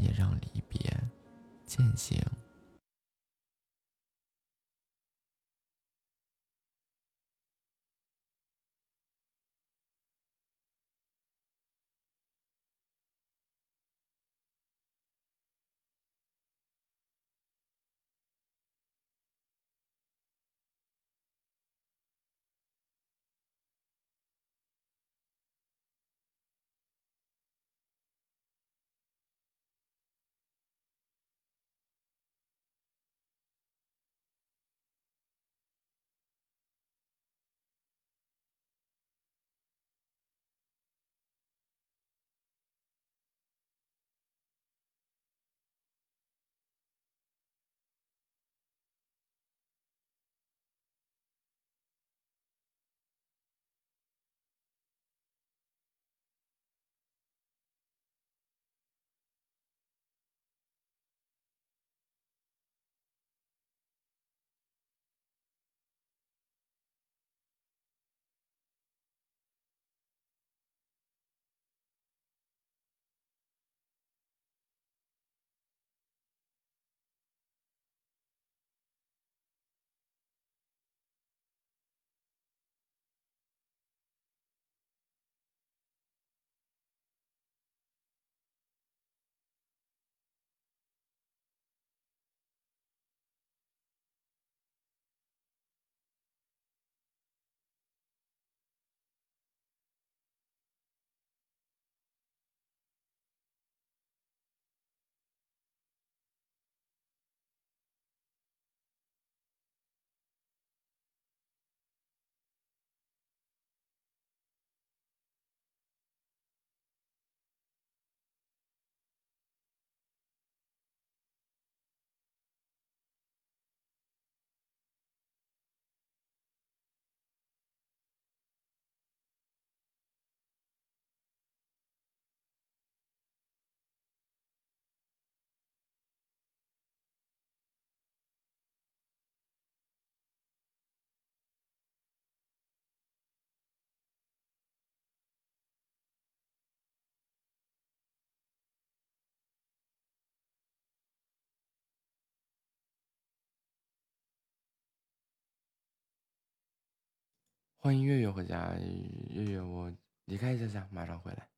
也让离别渐行。欢迎月月回家，月月，我离开一下下，马上回来。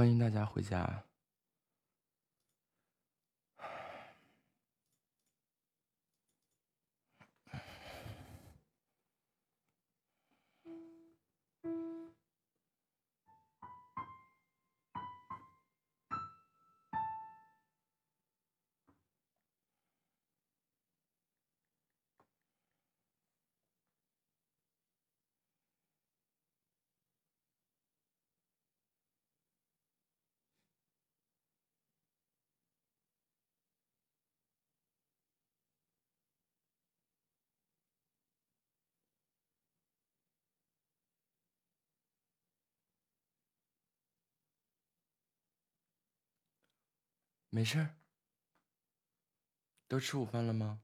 欢迎大家回家。没事儿，都吃午饭了吗？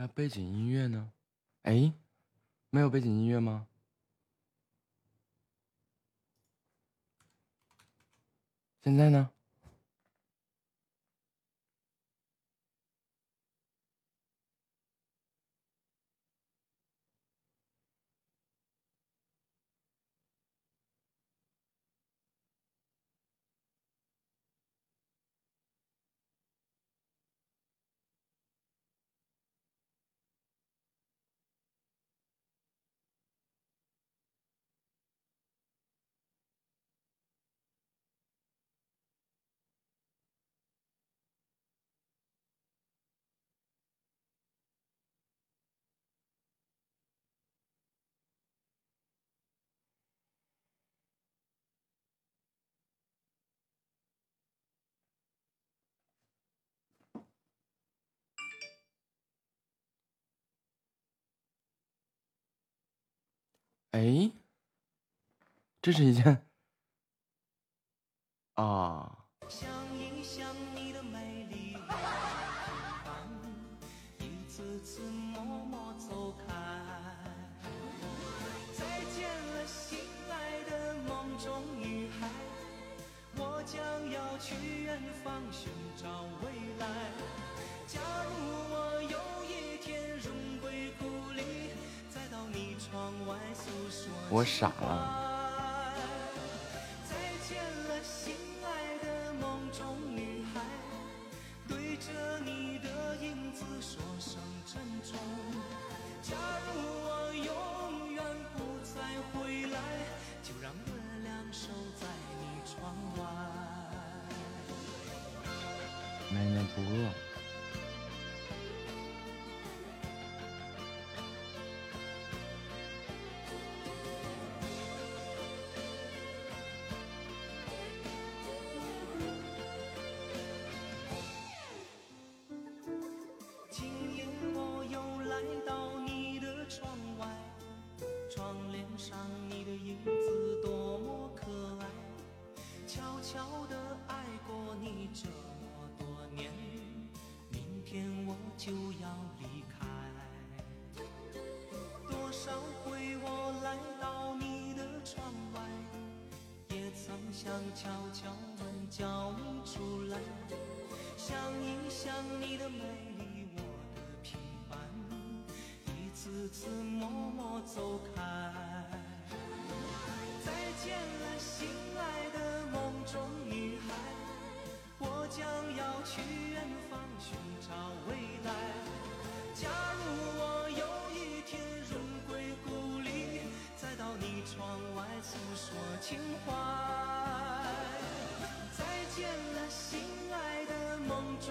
那背景音乐呢？哎，没有背景音乐吗？现在呢？哎，这是一件啊。将要去远方寻找未来。假如我窗外诉说，我傻了。再见了，心爱的梦中女孩，对着你的影子说声珍重。假如我永远不再回来，就让月亮守在你窗外。就要离开多少回我来到你的窗外也曾想敲敲门叫你出来想一想你的美丽我的平凡。一次次默默走开再见了心爱的梦中女孩我将要去远方寻找。窗外诉说情怀。再见了，心爱的梦中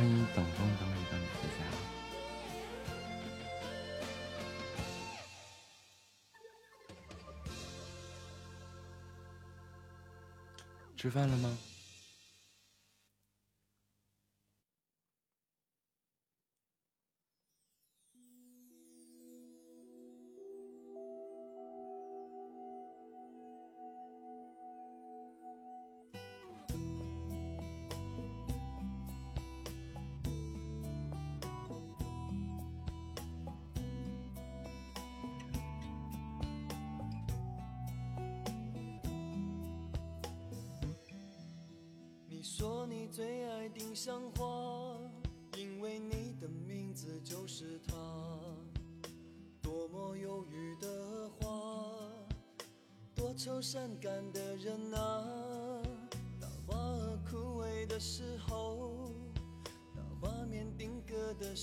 欢迎等风等雨等你回家。吃饭了吗？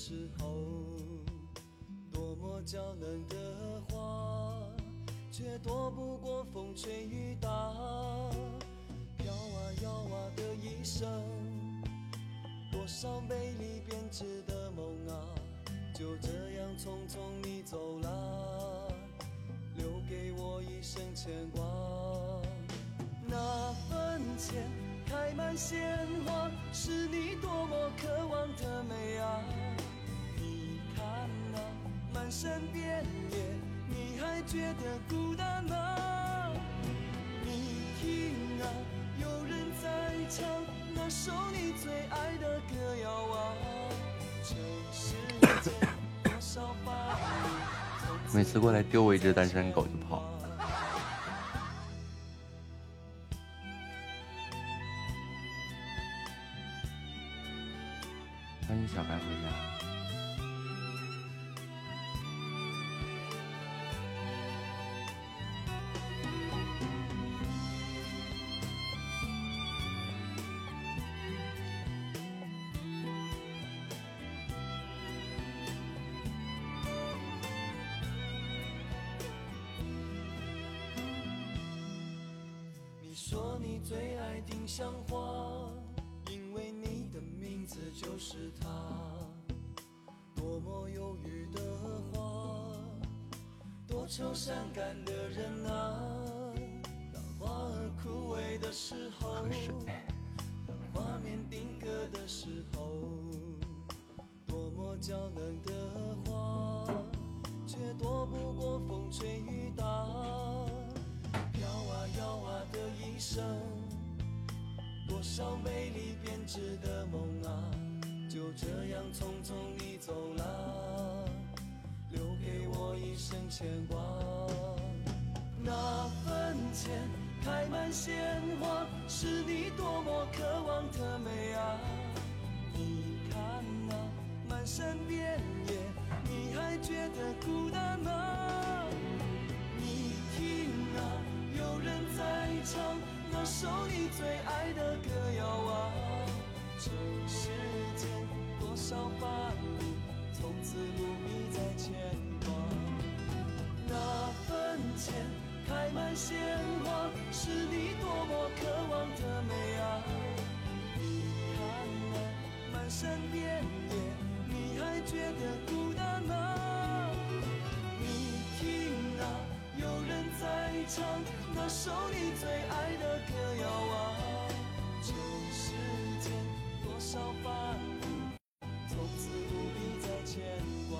时候，多么娇嫩的花，却躲不过风吹雨打。飘啊摇啊的一生，多少美丽编织的梦啊，就这样匆匆你走了，留给我一生牵挂。那坟前开满鲜花，是你多么渴望的美啊！你看那满山遍野，你还觉得孤单吗？你听啊，有人在唱那首你最爱的歌谣啊。这世间多少把你每次过来丢我一只单身狗就跑。鲜花，是你多么渴望的美啊！你看啊满山遍野，你还觉得孤单吗？你听啊，有人在唱那首你最爱的歌谣啊！这世间多少繁华，从此不必再牵挂。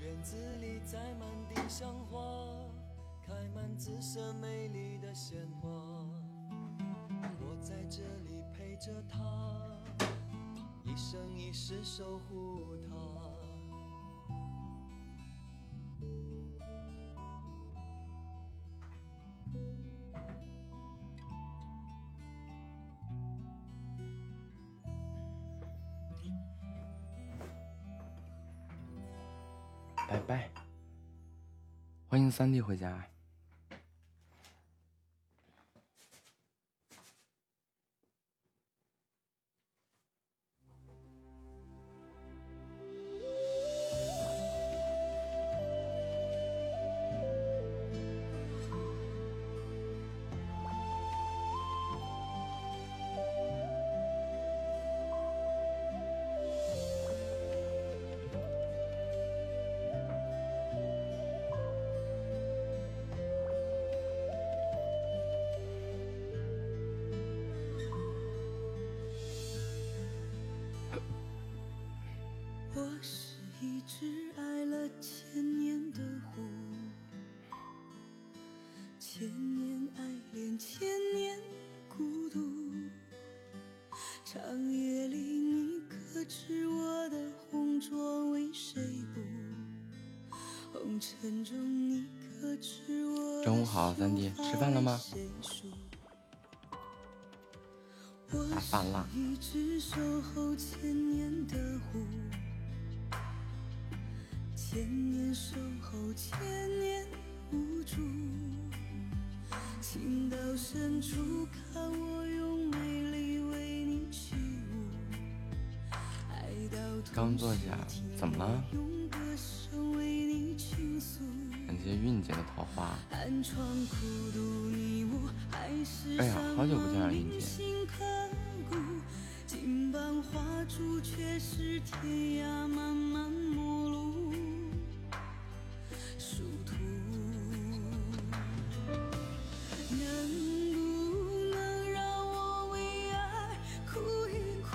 院子里栽满丁香花，满紫色美丽的鲜花。我在这里陪着她，一生一世守护她。拜拜，欢迎三弟回家。只守候千年的狐，千年守候，千年无助。情到深处，看我用美丽为你起舞。爱到刚坐下，怎么了？用歌声为你倾诉。感谢韵姐的桃花。寒窗苦读你我，哎呀山好久不见了盟韵姐榜画柱却是天涯漫漫陌路。殊途。能不能让我为爱哭一哭？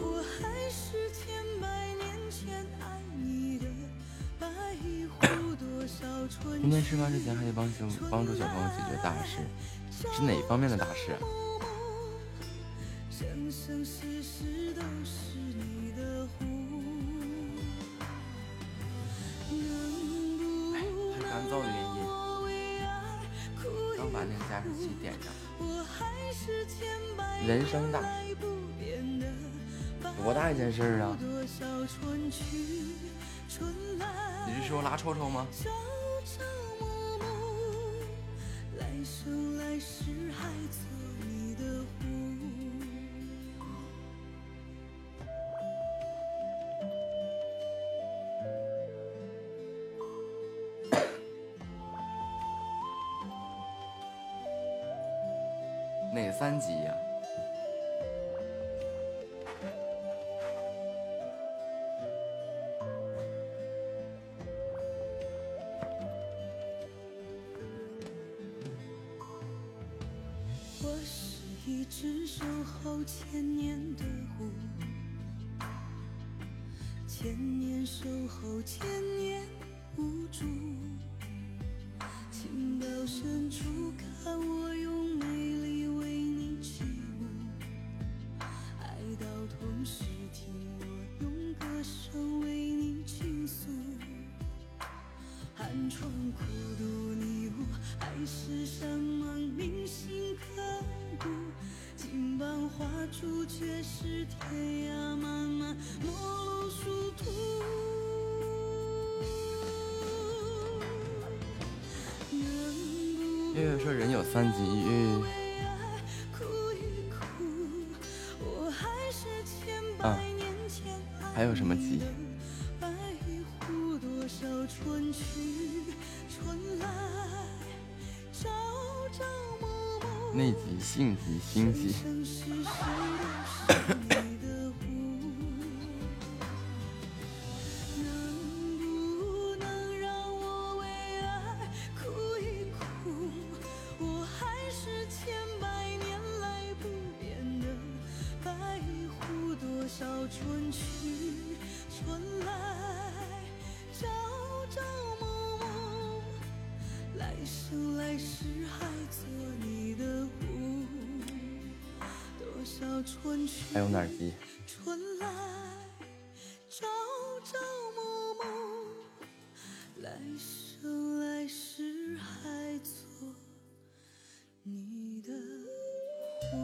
我还是千百年前爱你的白狐，多少春今天吃饭之前还得帮小帮助小朋友解决大事，是哪方面的大事啊？事儿啊！多少春去春来。你是说拉臭臭吗？哪三集呀、我还有什么急？内急、性急、心急。春去春来朝朝暮暮来生来世还做你的狐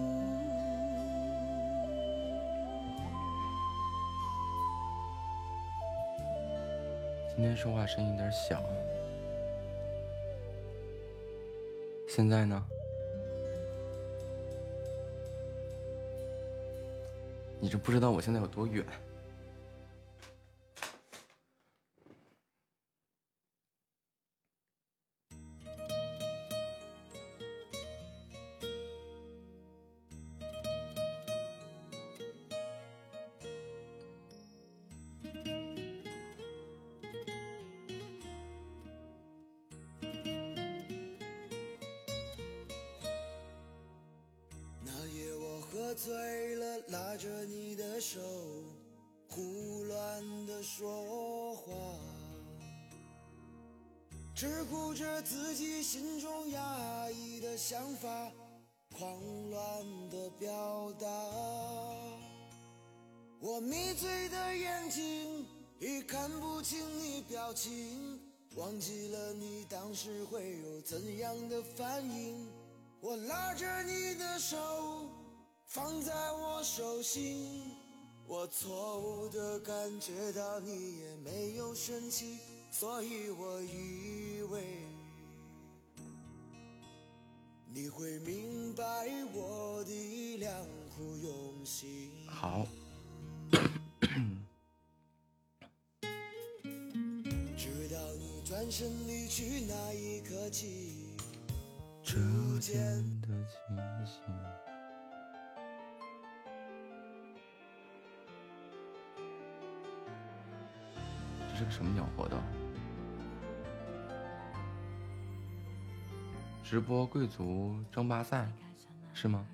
今天说话声音有点小现在呢？你这不知道我现在有多远。起，逐渐的清醒。这是个什么鸟活动？直播贵族争霸赛是吗？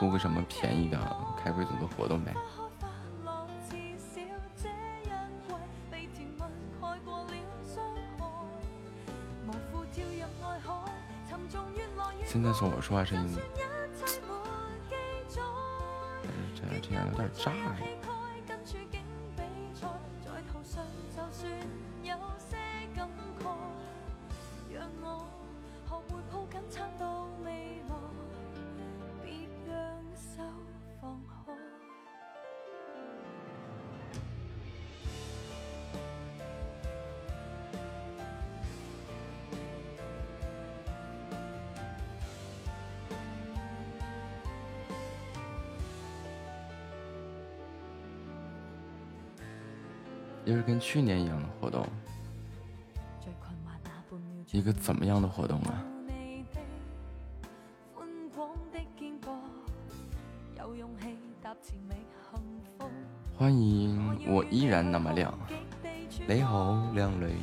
出个什么便宜的开贵族的活动呗。现在从我说话声音，这这听起来有点炸呀。去年一样的活动，一个怎么样的活动啊？欢迎我依然那么亮，你好，靓女。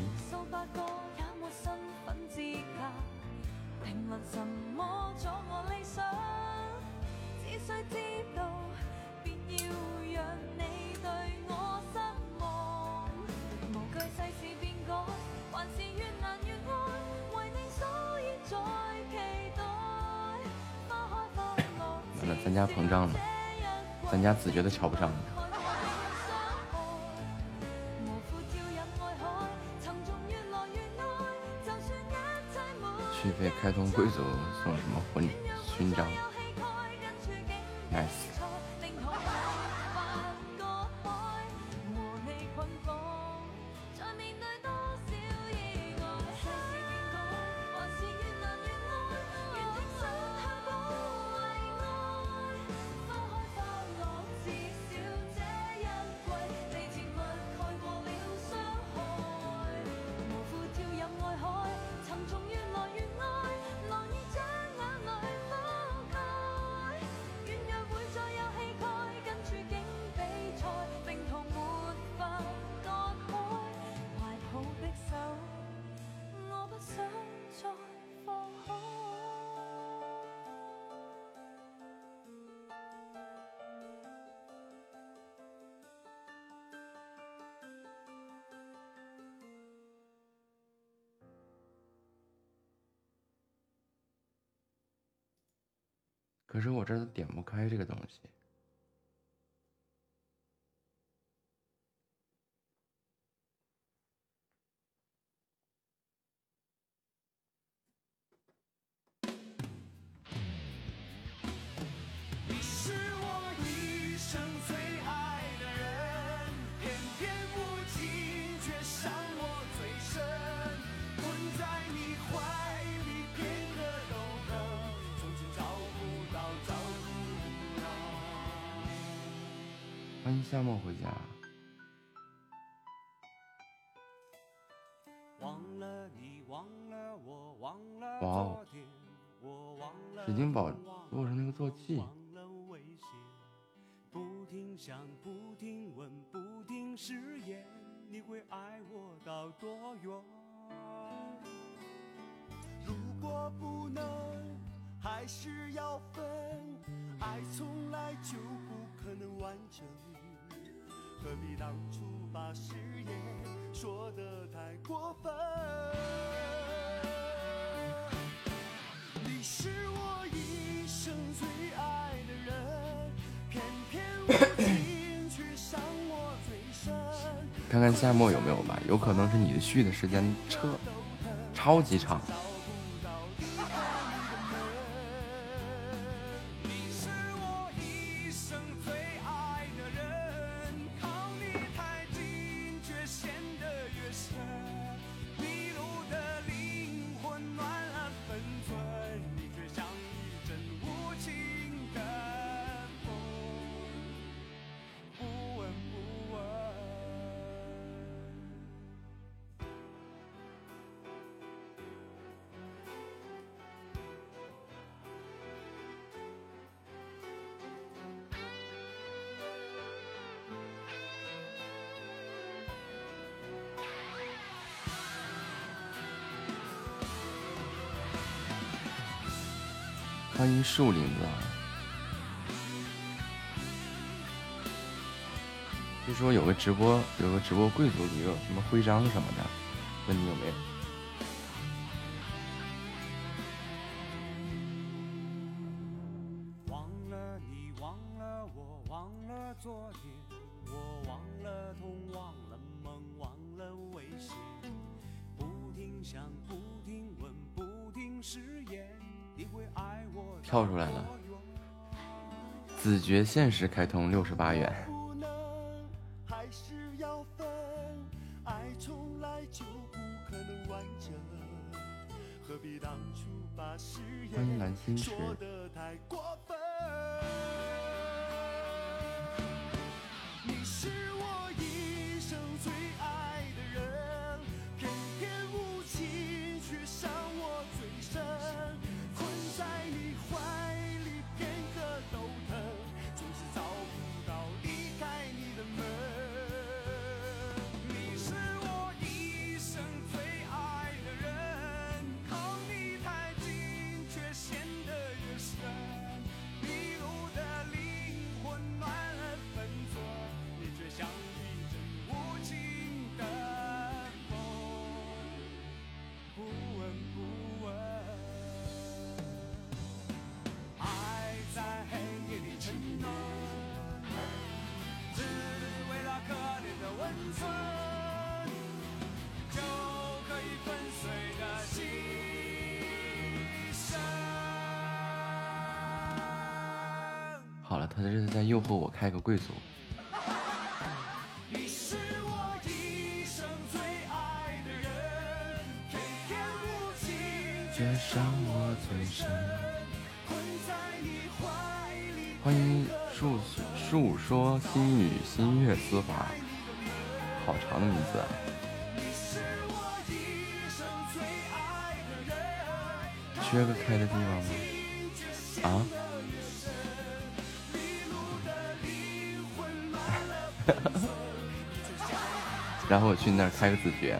觉得瞧不上你。续费开通贵族送什么婚礼可是我这都点不开这个东西。看看夏末有没有吧，有可能是你的续的时间车超级长。树林子，据说有个直播，有个直播贵族里有什么徽章什么的，问你有没有？限时开通六十八元。贵族。欢迎树树说心语心悦丝滑，好长的名字啊！缺个开的地方吗？然后我去那儿开个自觉。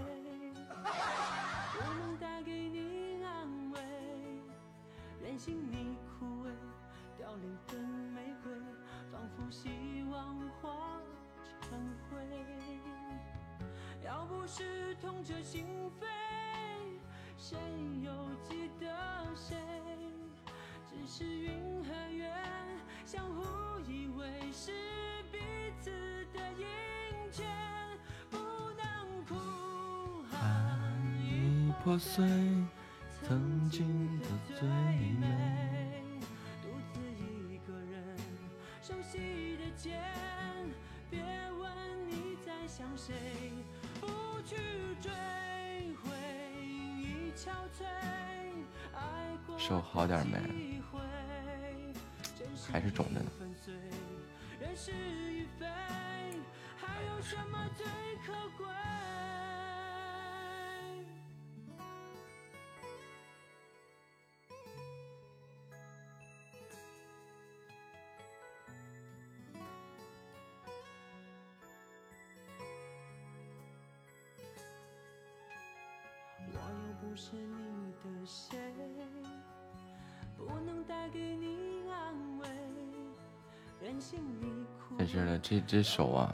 这这手啊，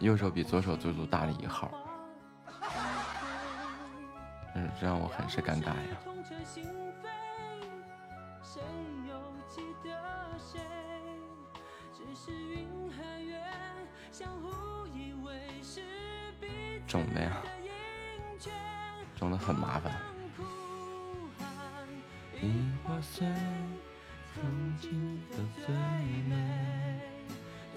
右手比左手足足大了一号，嗯，这让我很是尴尬呀。肿的呀，肿的很麻烦。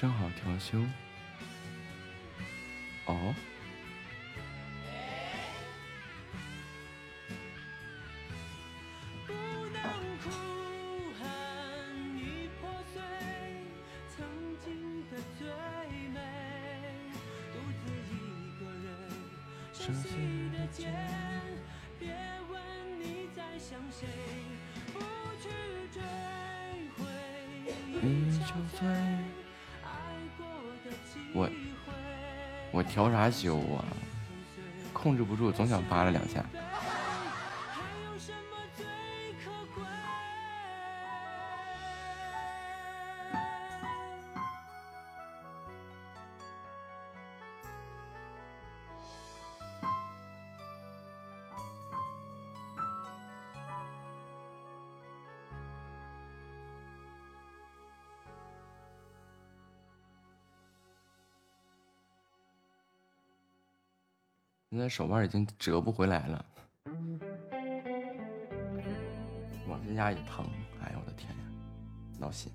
正好调休。哦。调啥羞啊？控制不住，总想扒拉两下。现在手腕已经折不回来了，往这压也疼，哎呦我的天呀，闹心。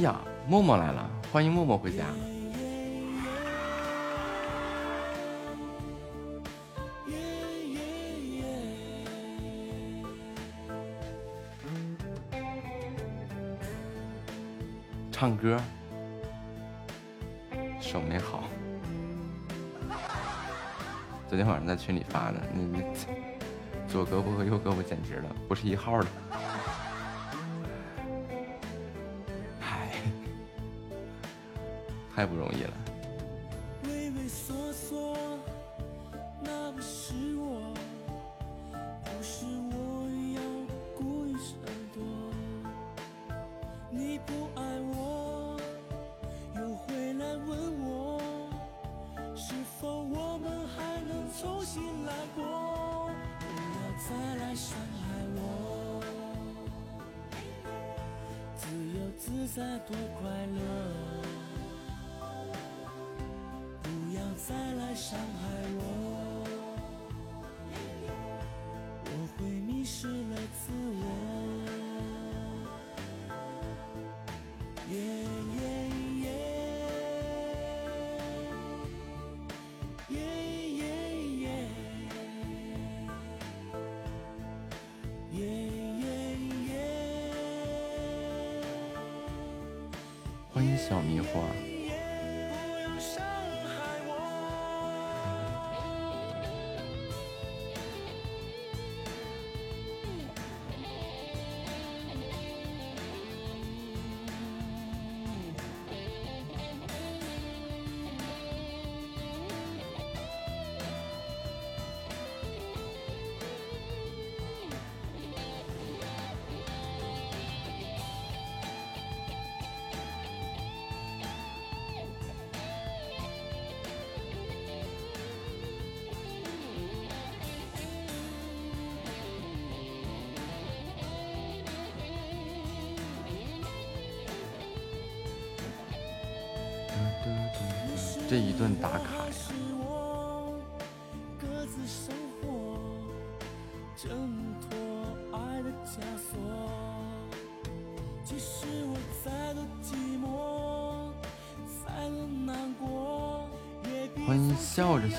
呀默默来了，欢迎默默回家。唱歌，手没好。昨天晚上在群里发的，那那左胳膊和右胳膊简直了，不是一号的。太不容易了。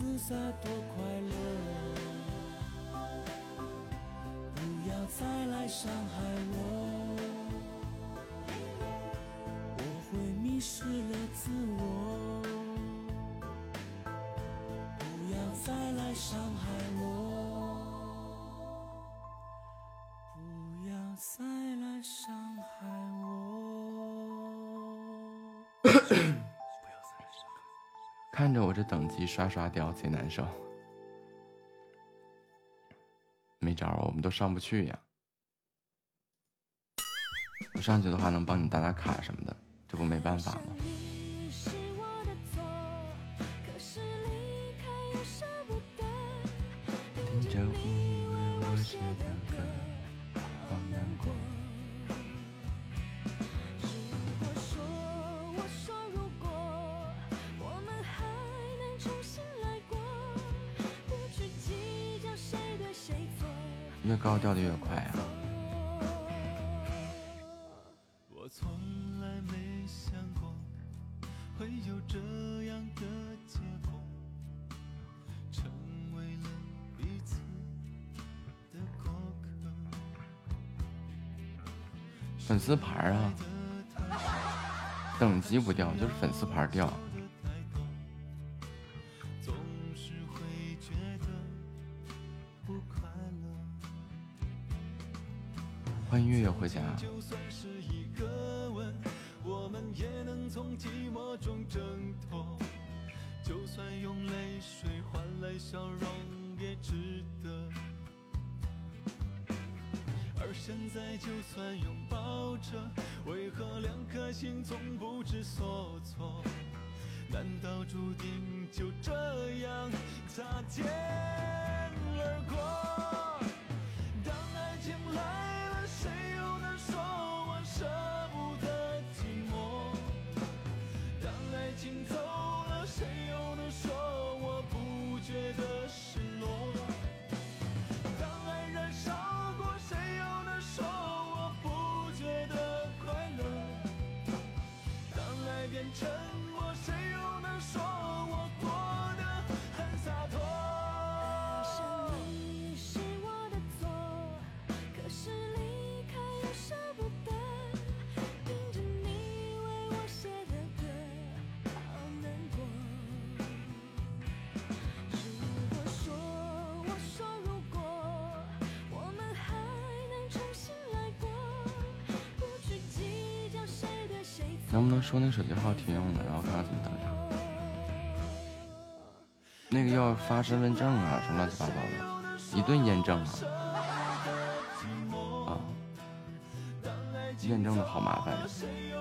自洒多快乐看着我这等级刷刷掉，贼难受。没招，我们都上不去呀。我上去的话能帮你打打卡什么的，这不没办法吗？级不掉就是粉丝牌掉。能不能说那手机号停用的然后看看怎么登那个要发身份证啊什么乱七八糟的一顿验证啊。啊验证的好麻烦。呀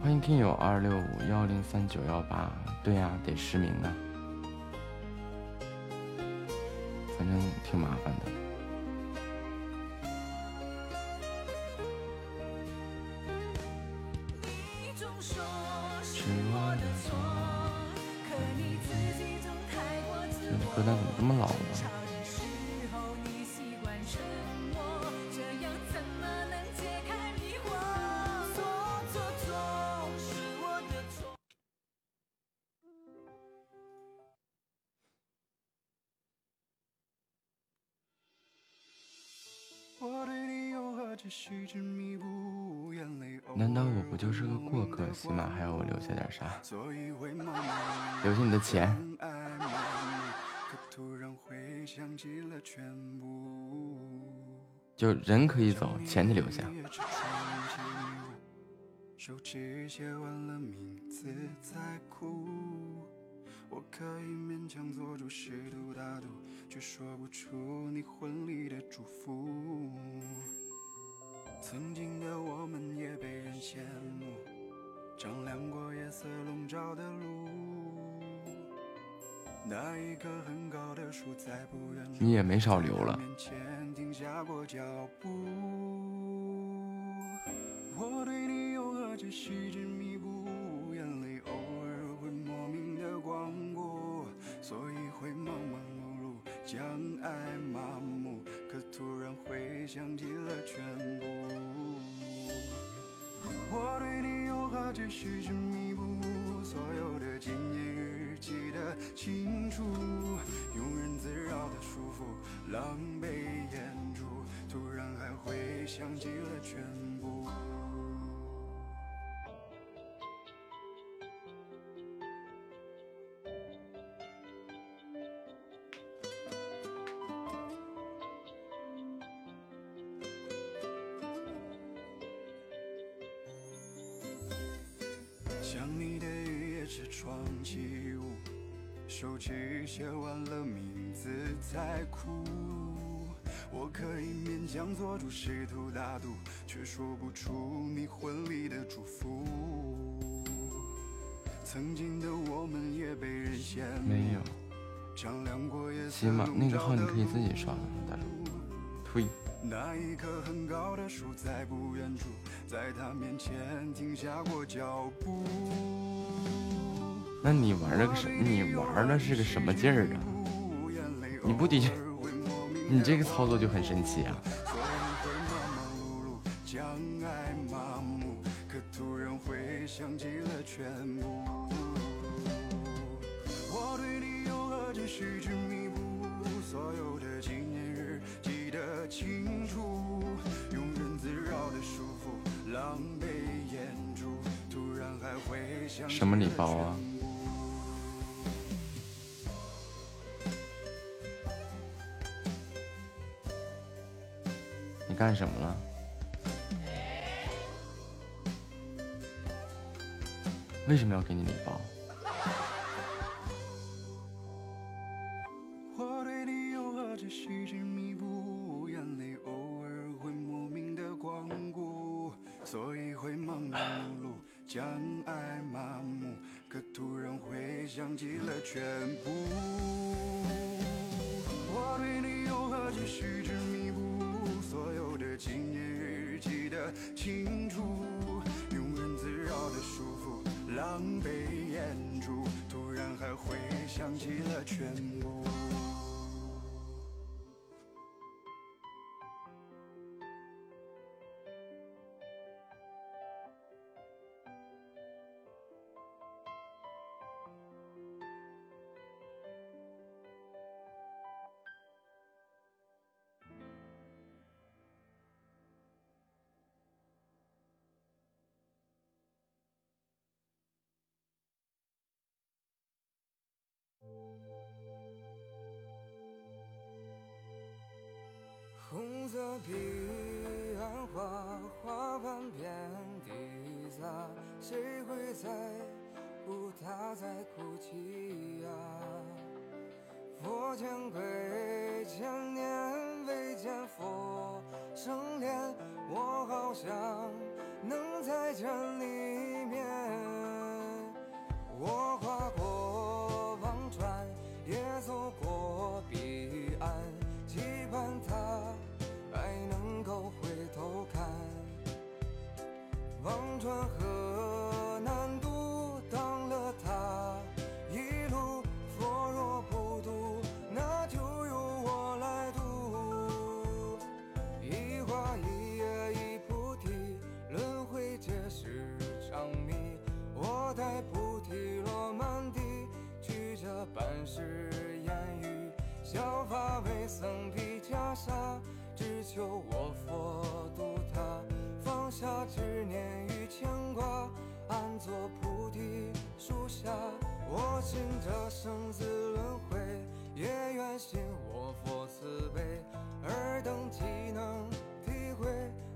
欢迎听友二六五幺零三九幺八对呀得实名啊。反正挺麻烦的。留下你的钱。可突然回想起了全部。就人可以走，钱得留下。手机写完了名字再会莫名的光顾，所以会忙忙碌碌，将爱麻木，可突然回想起了全部。我对你又何止细致弥补，所有想你的雨夜车窗起雾，手机写完了名字才哭。我可以勉强做主试图大度，却说不出你婚礼的祝福。曾经的我们也被人羡慕，没有，丈量过夜色起码那个号你可以自己刷大叔路。那一棵很高的树在不远处，在他面前停下过脚步。那你玩那个什？你玩的是个什么劲儿啊？你不的确，你这个操作就很神奇啊！清楚，庸人自扰的束缚，狼狈演出，突然还会想起了全部。谁会在乎它在哭泣呀？佛前跪千年未见佛生脸，我好想能再见你一面。我跨过忘川，也走过彼岸，期盼他还能够回头看。忘川河我佛渡他，放下执念与牵挂，安坐菩提树下。我信这生死轮回，也愿信我佛慈悲。尔等岂能体会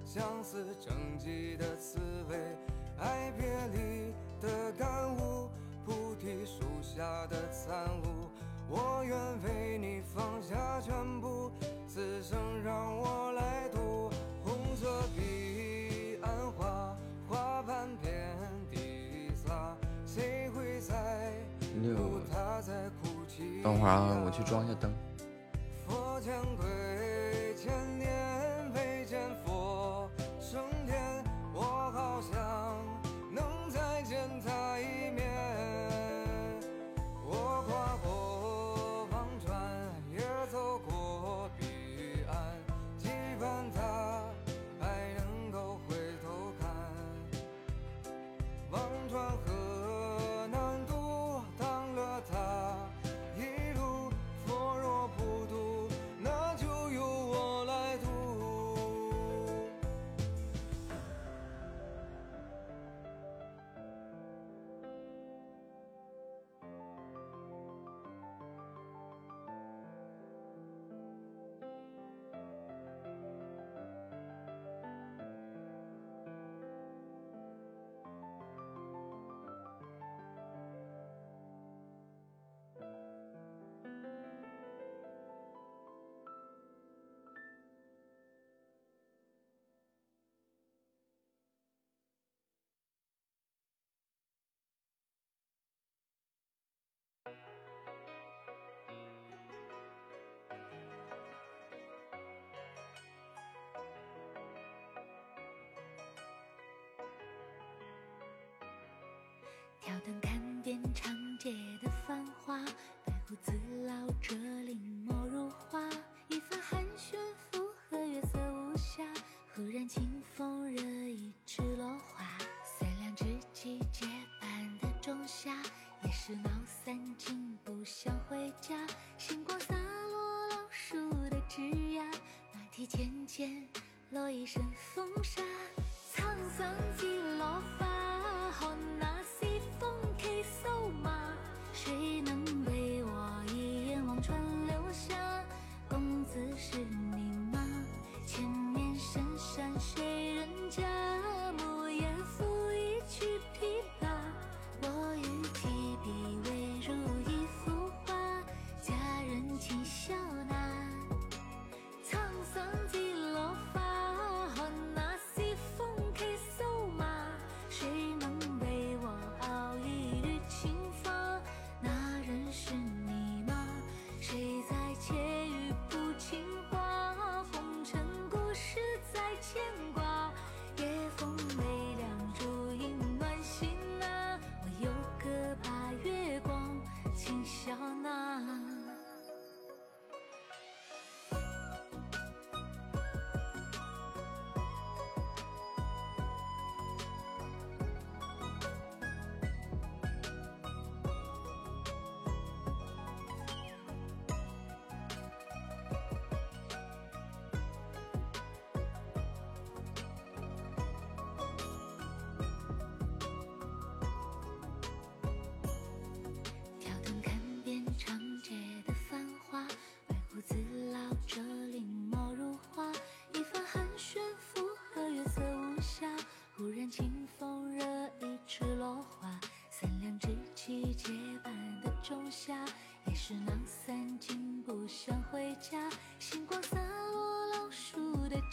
相思成疾的滋味，爱别离的感悟，菩提树下的参悟。我愿为你放下全部，此生让我来渡。红色彼岸花，花瓣遍地撒，谁会在乎他在哭泣？等会啊，我去装一下灯。佛前跪。挑灯看遍长街的繁华白胡子老者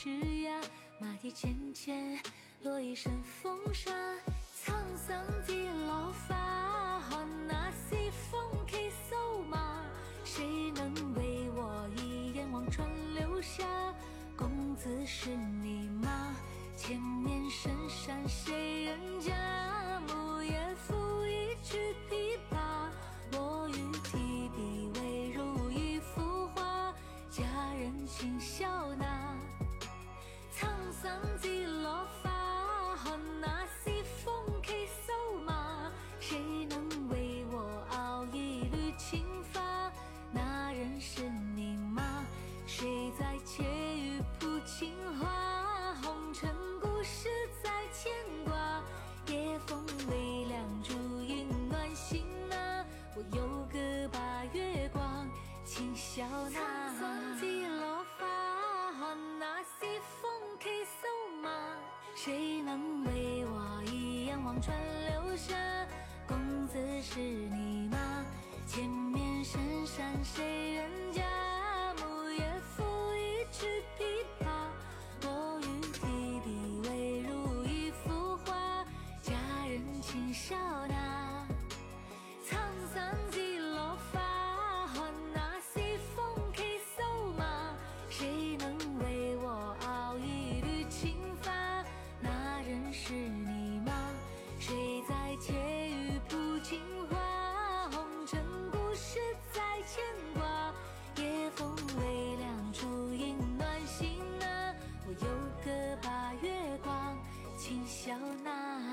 枝桠，马蹄浅浅，落一身风沙。沧桑的老发，那西风骑瘦马，谁能为我一眼望穿流霞？公子是你吗？前面深山谁人家？暮夜宿。撑伞接落花看那西风骑瘦马谁能为我一眼望穿流霞公子是你吗？前面深山谁人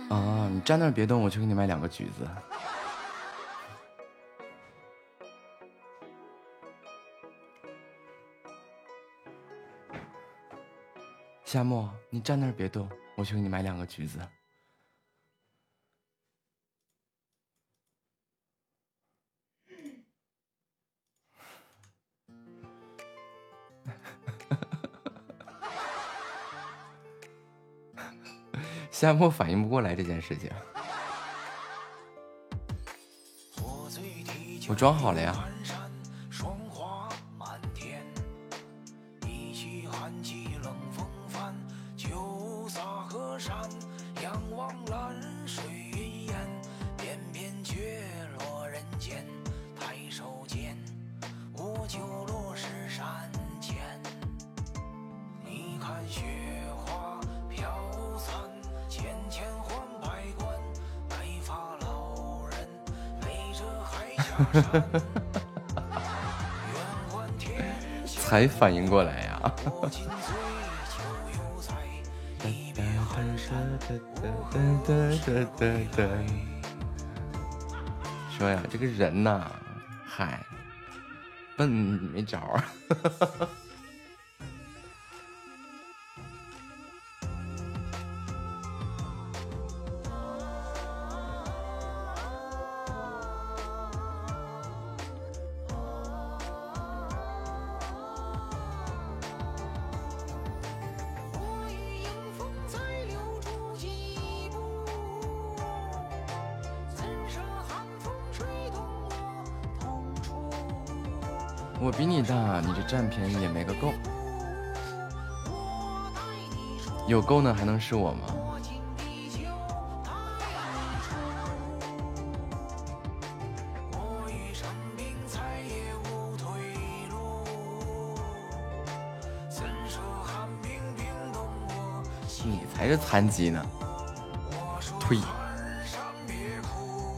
啊你站那别动我去给你买两个橘子。夏沫你站那别动我去给你买两个橘子。但我反应不过来这件事情。我装好了呀。才反应过来呀！说呀，这个人呐，嗨，笨没招儿！是我吗？你才是残疾呢。呸，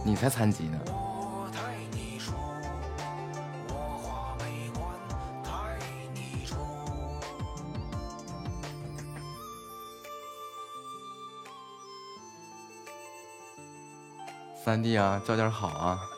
你才残疾呢。三弟啊叫点好啊。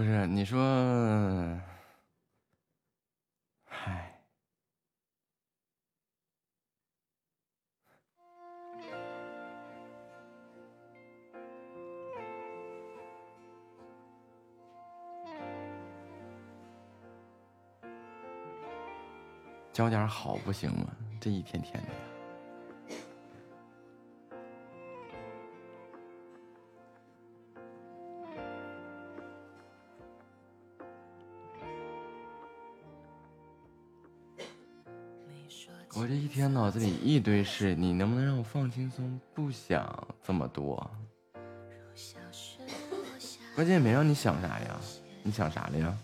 不是你说，唉，教点好不行吗？这一天天的。天脑子里一堆事，你能不能让我放轻松，不想这么多？关键没让你想啥呀？你想啥了呀？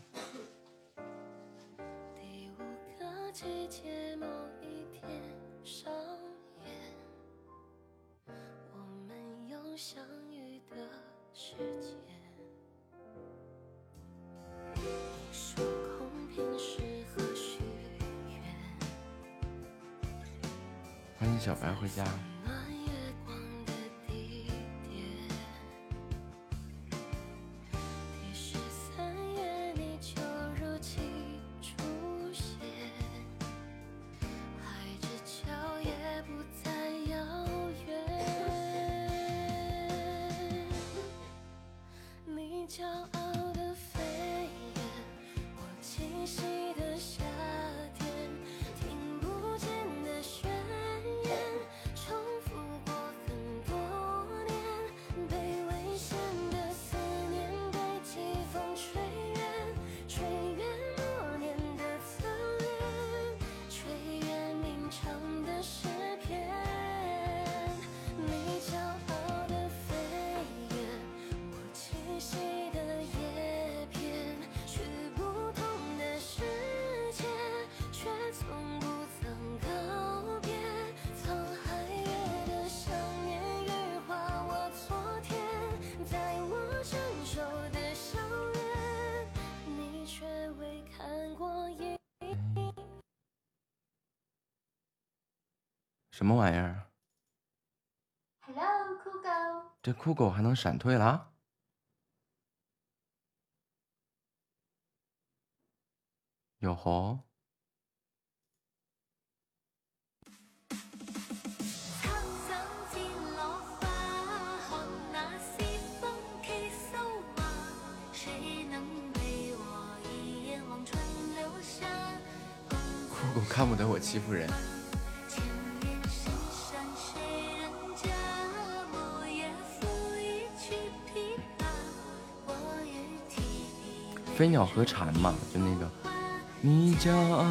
酷狗还能闪退了？和蝉嘛，就那个，你骄傲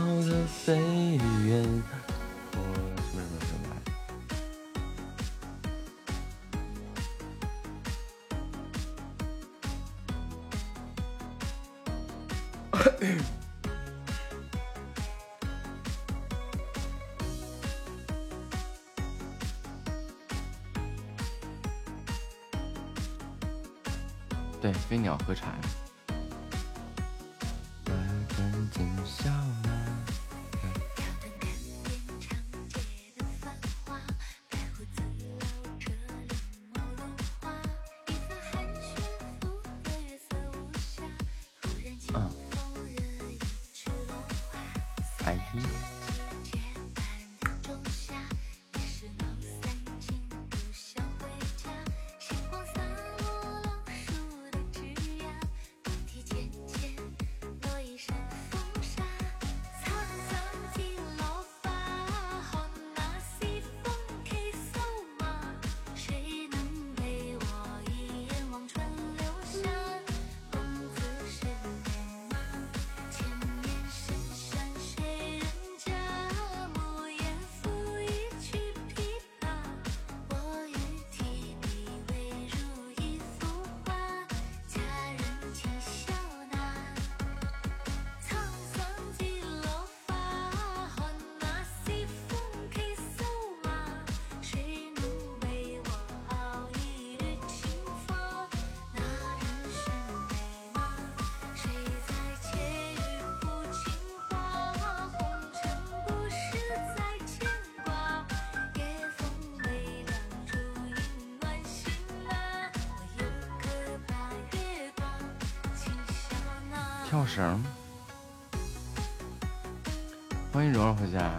欢迎蓉蓉回家，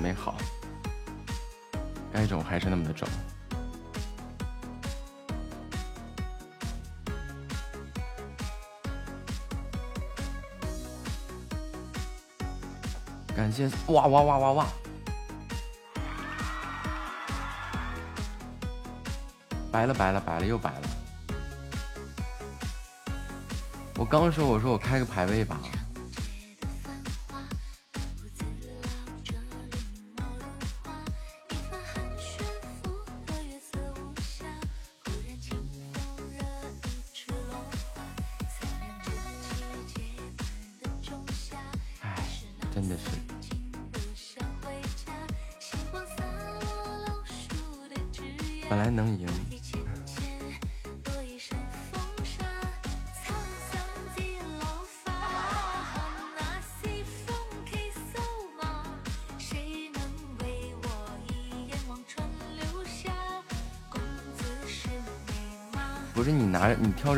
没好，该肿还是那么的肿。感谢哇哇哇哇哇！白了白了白了又白了。我刚说我说我开个排位吧，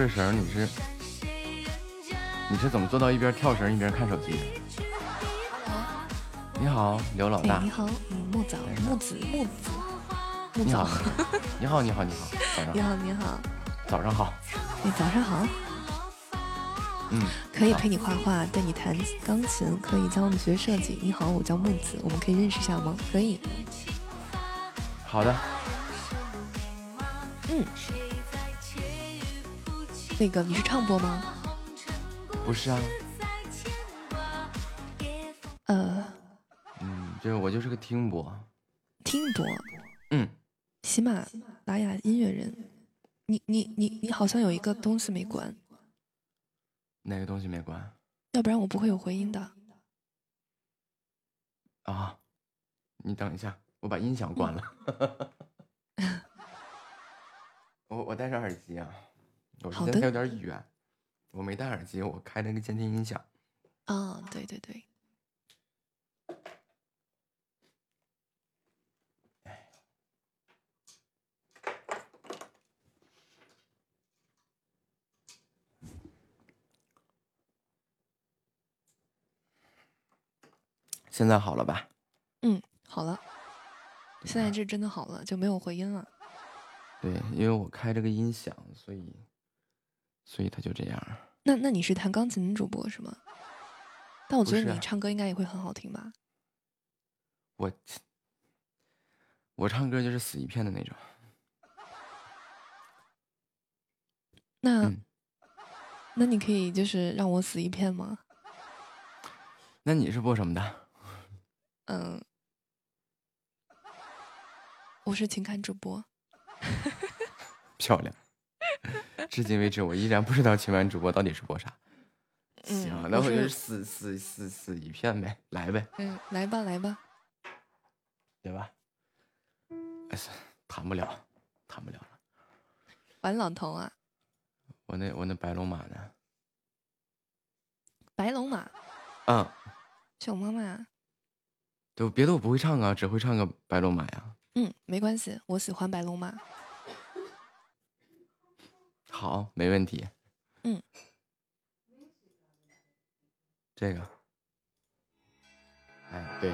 跳着绳，你是你是怎么做到一边跳绳一边看手机的？你好，刘老大哎，你。好，嗯，木子木子木早你好，，你好，你好，你好，早上你好你好，早上好，哎，早上好，嗯，可以好陪你画画，带你弹钢琴，可以教我们学设计。你好，我叫木子，我们可以认识一下吗？可以，好的，嗯。那个你是唱播吗？不是啊，呃，嗯，就是我就是个听播，听播，嗯，喜马拉雅音乐人。你你你你好像有一个东西没关，哪个东西没关要不然我不会有回音的。啊？你等一下，我把音响关了。我我戴上耳机啊，我好的现在有点远，我没戴耳机，我开了个监听音响。啊，对对对，现在好了吧？嗯，好了，现在这真的好了，就没有回音了。对，因为我开这个音响，所以所以他就这样。那那你是弹钢琴主播是吗？但我觉得你唱歌应该也会很好听吧？我我唱歌就是死一片的那种。那、嗯那你可以就是让我死一片吗？那你是播什么的？嗯，我是情感主播。漂亮。至今为止，我依然不知道情感主播到底是播啥。嗯行，那我就死死死死一片呗，来呗，嗯，来吧来吧，对吧？哎，算弹不了，谈不了了。玩老头啊，我那我那白龙马呢？白龙马，嗯，小妈妈。就别的我不会唱啊，只会唱个白龙马呀。嗯，没关系，我喜欢白龙马。好，没问题。嗯，这个，哎，对，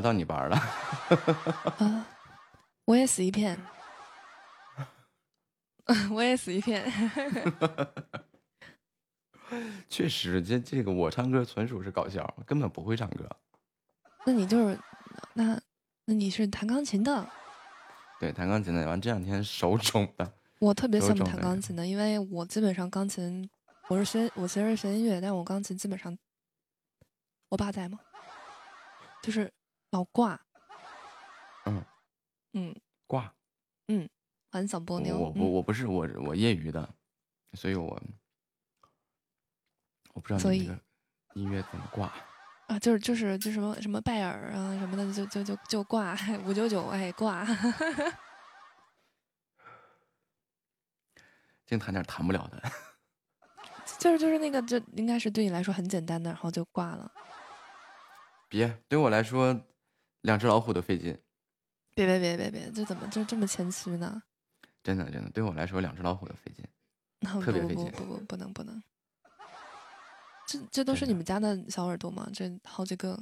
到你班了。啊，我也死一片，我也死一片。确实，这这个我唱歌纯属是搞笑，根本不会唱歌。那你就是那那你是弹钢琴的？对，弹钢琴的，完这两天手肿的，我特别羡慕弹钢琴的，因为我基本上钢琴，我是学我其实是学音乐，但我钢琴基本上，我爸在吗？就是老挂，嗯嗯，挂。嗯很想波我妞，我嗯我我不是我我业余的，所以我我不知道你这个音乐怎么挂。啊，就是就是就什么什么拜耳啊什么的，就就就就挂 五九九，哎挂，净弹点弹不了的。就是就是那个，就应该是对你来说很简单的，然后就挂了。别，对我来说，两只老虎都费劲。别别别别别，这怎么就这么谦虚呢？真的真的，对我来说，两只老虎都费劲。特别费劲不不不不能不能，这这都是你们家的小耳朵吗？这好几个，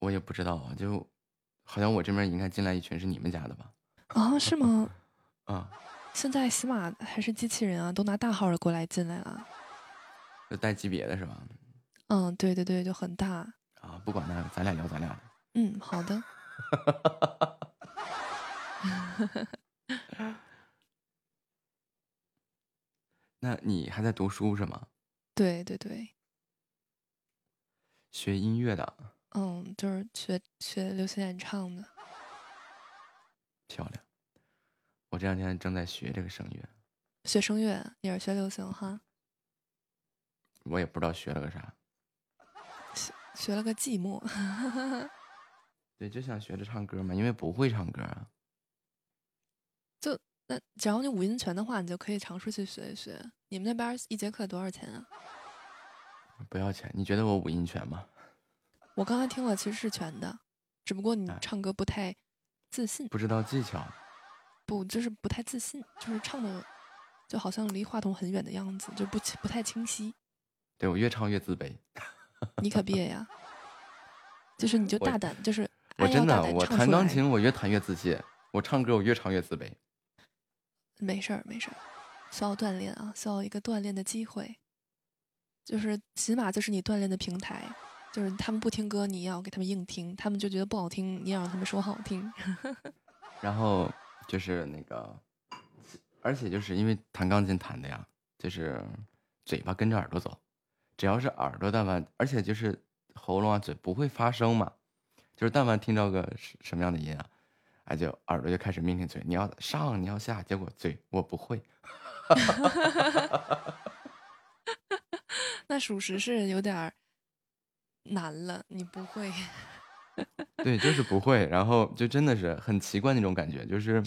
我也不知道啊，就好像我这边应该进来一群是你们家的吧？啊，是吗？啊，现在起码还是机器人啊，都拿大号的过来进来了。就带级别的是吧？嗯，对对对，就很大。啊，不管那个，咱俩聊咱俩的。嗯，好的。那你还在读书是吗？对对对，学音乐的，嗯，就是学学流行演唱的。漂亮。我这两天正在学这个声乐，学声乐也是学流行哈，我也不知道学了个啥。学了个寂寞。对，就想学着唱歌嘛，因为不会唱歌啊。就那只要你五音全的话，你就可以尝试去学一学。你们那边一节课多少钱啊？不要钱，你觉得我五音全吗？我刚才听了，其实是全的，只不过你哎唱歌不太自信，不知道技巧。不就是不太自信，就是唱的就好像离话筒很远的样子，就不不太清晰。对我越唱越自卑。你可别呀！就是你就大胆，就是我真的我弹钢琴我越弹越自信，我唱歌我越唱越自卑。没事儿，没事儿，需要锻炼啊，需要一个锻炼的机会。就是起码就是你锻炼的平台，就是他们不听歌，你要给他们硬听，他们就觉得不好听，你要让他们说好听。然后就是那个，而且就是因为弹钢琴弹的呀，就是嘴巴跟着耳朵走，只要是耳朵但凡，而且就是喉咙啊嘴不会发声嘛，就是但凡听到个什什么样的音啊，哎就耳朵就开始命令嘴，你要上你要下，结果嘴我不会，那属实是有点儿难了，你不会。对，就是不会，然后就真的是很奇怪那种感觉，就是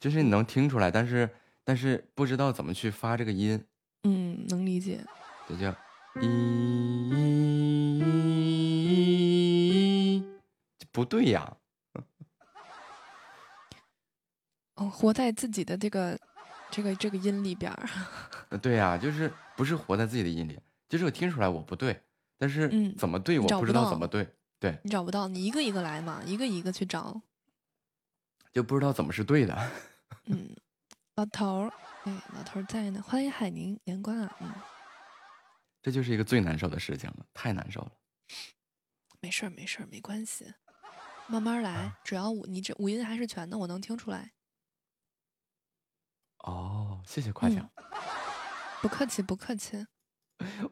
就是你能听出来，但是但是不知道怎么去发这个音。嗯，能理解。这叫一，不对呀，哦，活在自己的这个这个这个音里边儿。呃对呀，就是不是活在自己的音里，就是我听出来我不对，但是嗯怎么对我不不知道怎么对，对，你找不到，你一个一个来嘛，一个一个去找。就不知道怎么是对的。嗯，老头儿，哎，老头在呢，欢迎海宁年关啊，嗯，这就是一个最难受的事情了，太难受了。没事儿没事儿，没关系，慢慢来，只要五你这五音还是全的，我能听出来。哦，谢谢夸奖，不客气不客气，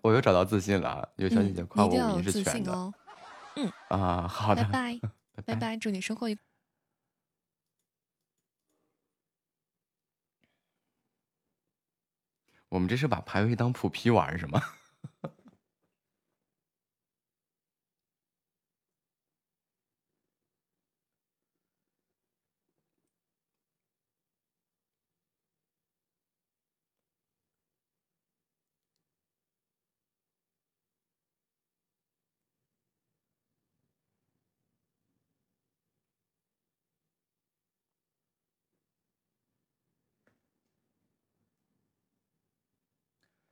我又找到自信了啊。有小姐嗯，姐夸我五音是全的、信哦。嗯啊，好的，拜拜拜拜拜，祝你生活愉我们这是把排位当普皮玩是吗？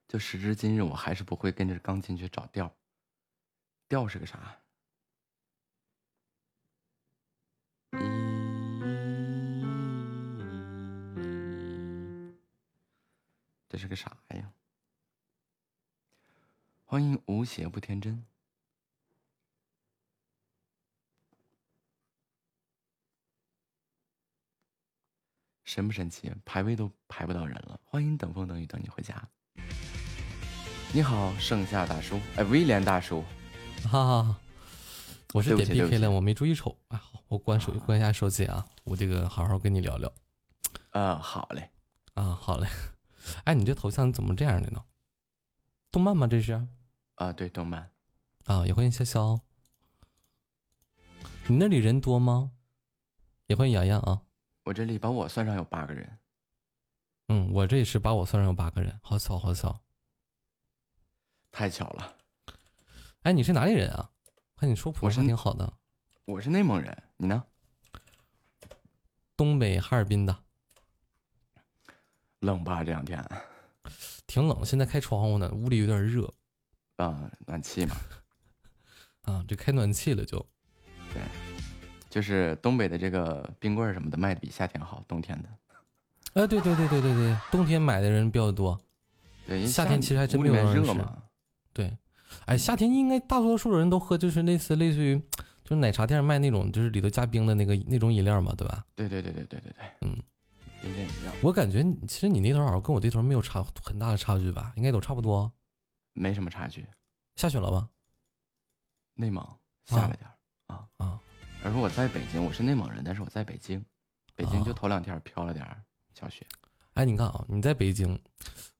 就时至今日，我还是不会跟着钢琴去找调。调是个啥？这是个啥呀？欢迎无邪不天真。神不神奇？排位都排不到人了。欢迎等风等雨等你回家。你好，盛夏大叔，哎，威廉大叔，哈哈，我是点 PK 了，我没注意瞅。哎，好，我关手关一下手机啊，我这个好好跟你聊聊啊，好嘞，啊。好嘞，哎，你这头像怎么这样的呢？动漫吗？这是啊，对，动漫，啊，也欢迎潇潇。你那里人多吗？也欢迎洋洋啊。我这里把我算上有八个人，嗯，我这也是把我算上有八个人，好巧好巧。太巧了。哎，你是哪里人啊？看你说普通话挺好的，我是内蒙人，你呢？东北哈尔滨的，冷吧？这两天挺冷，现在开窗户呢，屋里有点热啊，暖气嘛，啊，这开暖气了就。对，就是东北的这个冰棍儿什么的卖的比夏天好，冬天的。哎，对对对对对对，冬天买的人比较多。夏天其实还真没有热嘛。对，哎，夏天应该大多数人都喝，就是类似类似于，就是奶茶店卖那种，就是里头加冰的那个那种饮料嘛，对吧？对对对对对对对，嗯，冰点饮料我感觉其实你那头好像跟我这头没有差很大的差距吧，应该都差不多。没什么差距。下雪了吗？内蒙下了点儿啊啊！而我在北京，我是内蒙人，但是我在北京，北京就啊头两天飘了点儿小雪。哎，你看啊，你在北京，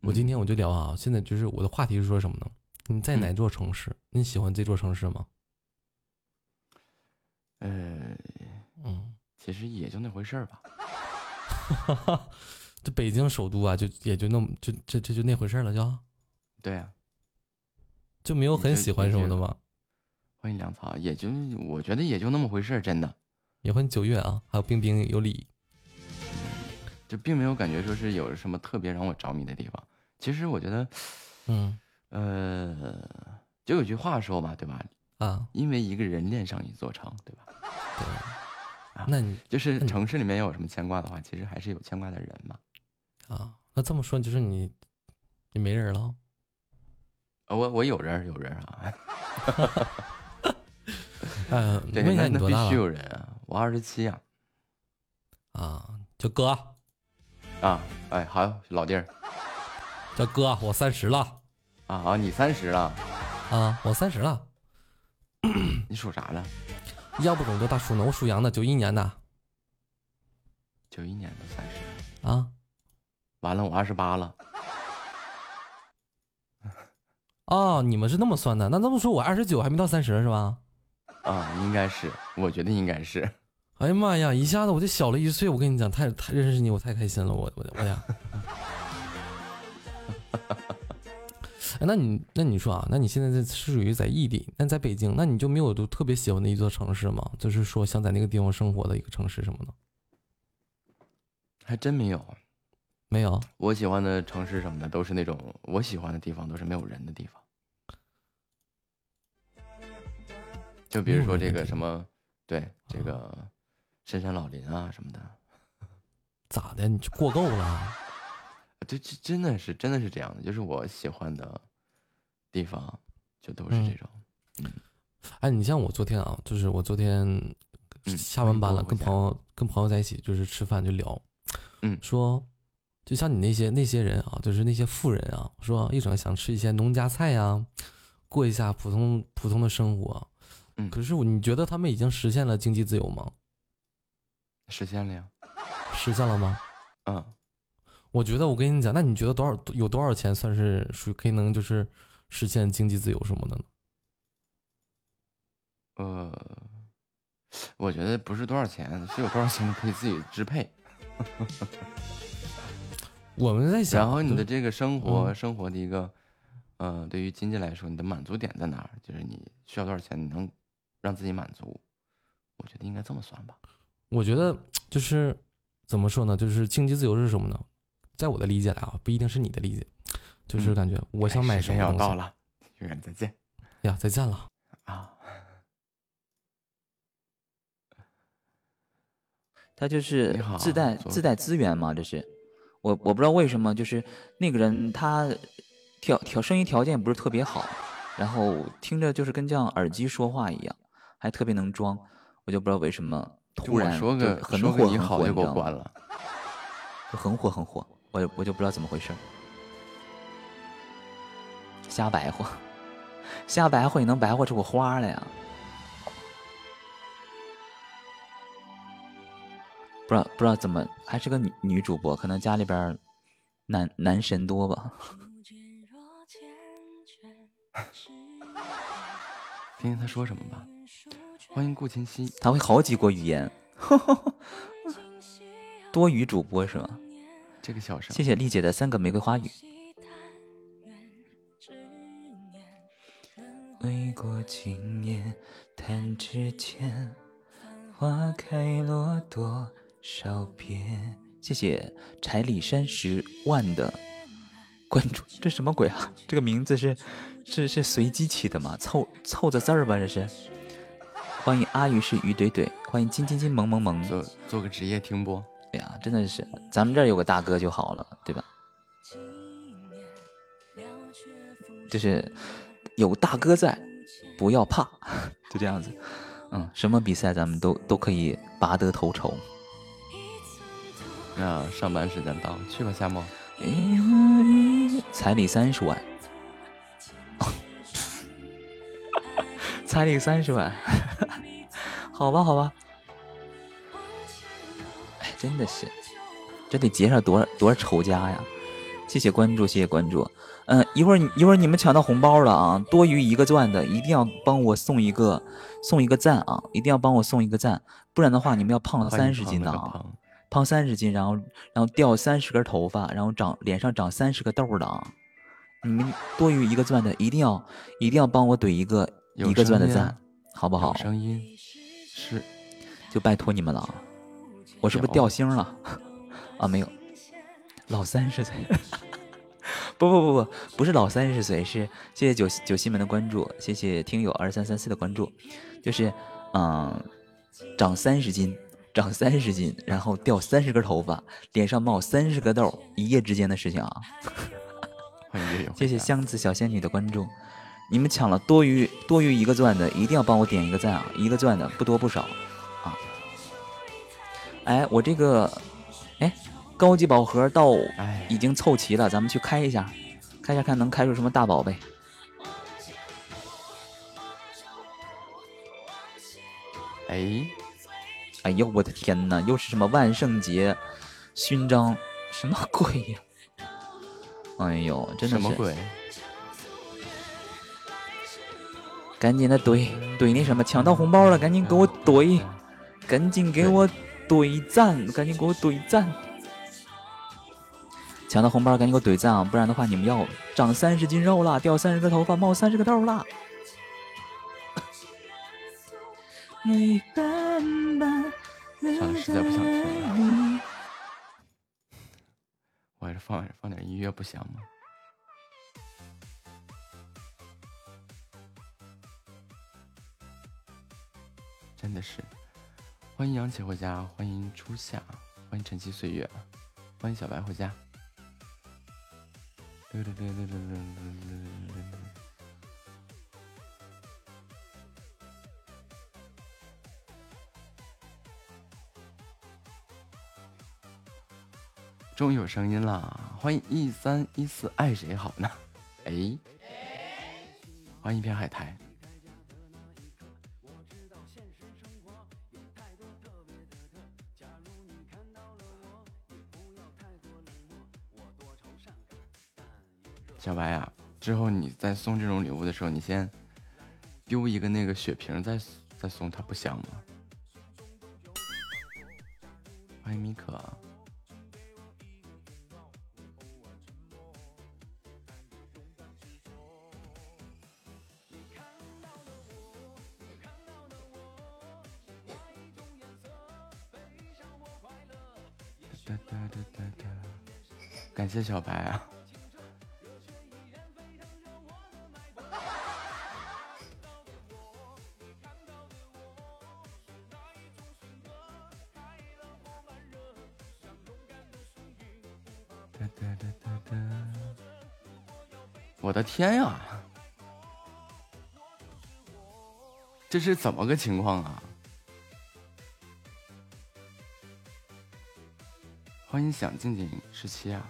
我今天我就聊啊，现在就是我的话题是说什么呢？你在哪座城市？你喜欢这座城市吗？呃，嗯，其实也就那回事儿吧。这北京首都啊，就也就那么就这这就那回事儿了，就对呀、就没有很喜欢什么的吗？欢迎粮草，也就我觉得也就那么回事儿，真的，也欢迎九月啊，还有冰冰有理。就并没有感觉说是有什么特别让我着迷的地方。其实我觉得，嗯呃，就有句话说嘛，对吧？啊，因为一个人恋上一座城，对吧？对，那你就是城市里面有什么牵挂的话，其实还是有牵挂的人嘛。啊，那这么说就是你你没人了？呃我我有人有人儿啊，呃，对，问一下那那你多大必须有？人啊，我二十七呀。啊，叫哥，啊，哎，好，老弟儿叫哥，我三十了啊啊，你三十了，啊，我三十了。你属啥的？要不懂得大叔呢？我属羊的，九一年的九一年的三十，啊。完了，我二十八了。哦，你们是那么算的？那这么说，我二十九还没到三十是吧？啊，应该是，我觉得应该是。哎呀妈呀，一下子我就小了一岁。我跟你讲，太太认识你，我太开心了，我我我呀。哎，那你那你说啊，那你现在在是属于在异地，那在北京，那你就没有都特别喜欢的一座城市吗？就是说想在那个地方生活的一个城市什么的？还真没有。没有我喜欢的城市什么的，都是那种我喜欢的地方，都是没有人的地方。就比如说这个什么，对这个深山老林啊什么的，咋的？你就过够了？对，这真的是真的是这样的，就是我喜欢的地方，就都是这种。哎，你像我昨天啊，就是我昨天嗯下完班了，跟朋友跟朋友在一起，就是吃饭就聊，嗯说就像你那些那些人啊，就是那些富人啊，说一整想吃一些农家菜呀、过一下普通普通的生活。嗯可是我你觉得他们已经实现了经济自由吗？实现了呀，实现了吗？嗯，我觉得我跟你讲，那你觉得多少有多少钱算是属于可以能就是实现经济自由什么的呢？呃，我觉得不是多少钱，是有多少钱可以自己支配。我们在想，然后你的这个生活、嗯生活的一个，呃，对于经济来说，你的满足点在哪儿？就是你需要多少钱，你能让自己满足？我觉得应该这么算吧。我觉得就是怎么说呢？就是经济自由是什么呢？在我的理解来啊，不一定是你的理解，就是嗯感觉我想买哎时间什么东西要到了，永远再见呀，再见了。啊！他就是自带自带资源嘛，这是我我不知道为什么，就是那个人他条条声音条件不是特别好，然后听着就是跟这样耳机说话一样，还特别能装，我就不知道为什么突然就说个很火很火，你好就？给我关了。就很火很火，我我就不知道怎么回事，瞎白活，瞎白活也能白活出个花来呀？不知道不知道怎么还是个女女主播，可能家里边男男神多吧。听听他说什么吧。欢迎顾琴溪，他会好几国语言，多语主播是吗？这个小声。谢谢丽姐的三个玫瑰花语。未过今年，弹指间，花开落多少遍。谢谢柴里山十万的关注，这什么鬼啊？这个名字是是是随机起的吗？凑凑着字儿吧，这是。欢迎阿鱼是鱼怼怼，欢迎金金金萌萌萌，做做个职业听播。哎呀，真的是，咱们这儿有个大哥就好了，对吧？就是有大哥在，不要怕，就这样子。嗯，什么比赛咱们都都可以拔得头筹。那上班时间到，去吧，夏末。彩礼三十万，彩礼三十万，好吧，好吧。哎，真的是，这得结上多少多少仇家呀！谢谢关注，谢谢关注。嗯，一会儿一会儿你们抢到红包了啊！多余一个钻的，一定要帮我送一个送一个赞啊！一定要帮我送一个赞，不然的话你们要胖了三十斤的啊！胖三十斤，然后然后掉三十根头发，然后长脸上长三十个痘的啊！你们多余一个钻的，一定要一定要帮我怼一个一个钻的赞，好不好？声音是，就拜托你们了啊！我是不是掉星了？啊，没有，老三十岁。不不不不，不是老三十岁，是谢谢九九西门的关注，谢谢听友二三三四的关注，就是嗯，长三十斤，长三十斤，然后掉三十根头发，脸上冒三十个痘，一夜之间的事情啊！欢迎谢谢箱子小仙女的关注，你们抢了多余多余一个钻的，一定要帮我点一个赞啊！一个钻的不多不少啊！哎，我这个，哎。高级宝盒到已经凑齐了，咱们去开一下，开一下看能开出什么大宝贝。哎，哎呦我的天哪，又是什么万圣节勋章？什么鬼呀？哎呦，真的是什么鬼？赶紧的怼怼那什么，抢到红包了，赶紧给我怼，赶紧给我怼赞，赶紧给我怼赞。抢到红包，赶紧给我怼赞啊！不然的话，你们要长三十斤肉了，掉三十个头发，冒三十个痘了。算了，实在不想听了。我还是放放点音乐不香吗？真的是，欢迎杨琪回家欢迎初夏欢迎晨曦岁月欢迎小白回家。终于有声音了欢迎一三一四爱谁好呢？哎欢迎一片海苔。小白呀，之后你再送这种礼物的时候，你先丢一个那个血瓶，再再送，它不香吗？欢迎米可。哒哒哒哒哒，感谢小白啊。我的天呀，这是怎么个情况啊？欢迎想静静十七啊！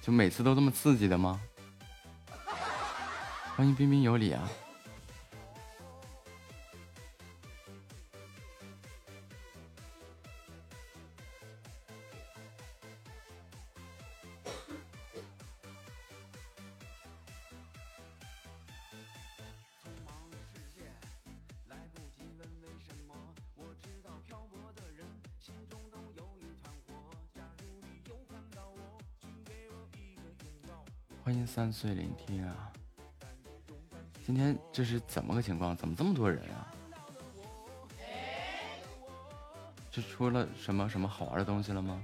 就每次都这么刺激的吗？欢迎彬彬有礼啊！碎聆听啊！今天这是怎么个情况？怎么这么多人啊？这出了什么什么好玩的东西了吗？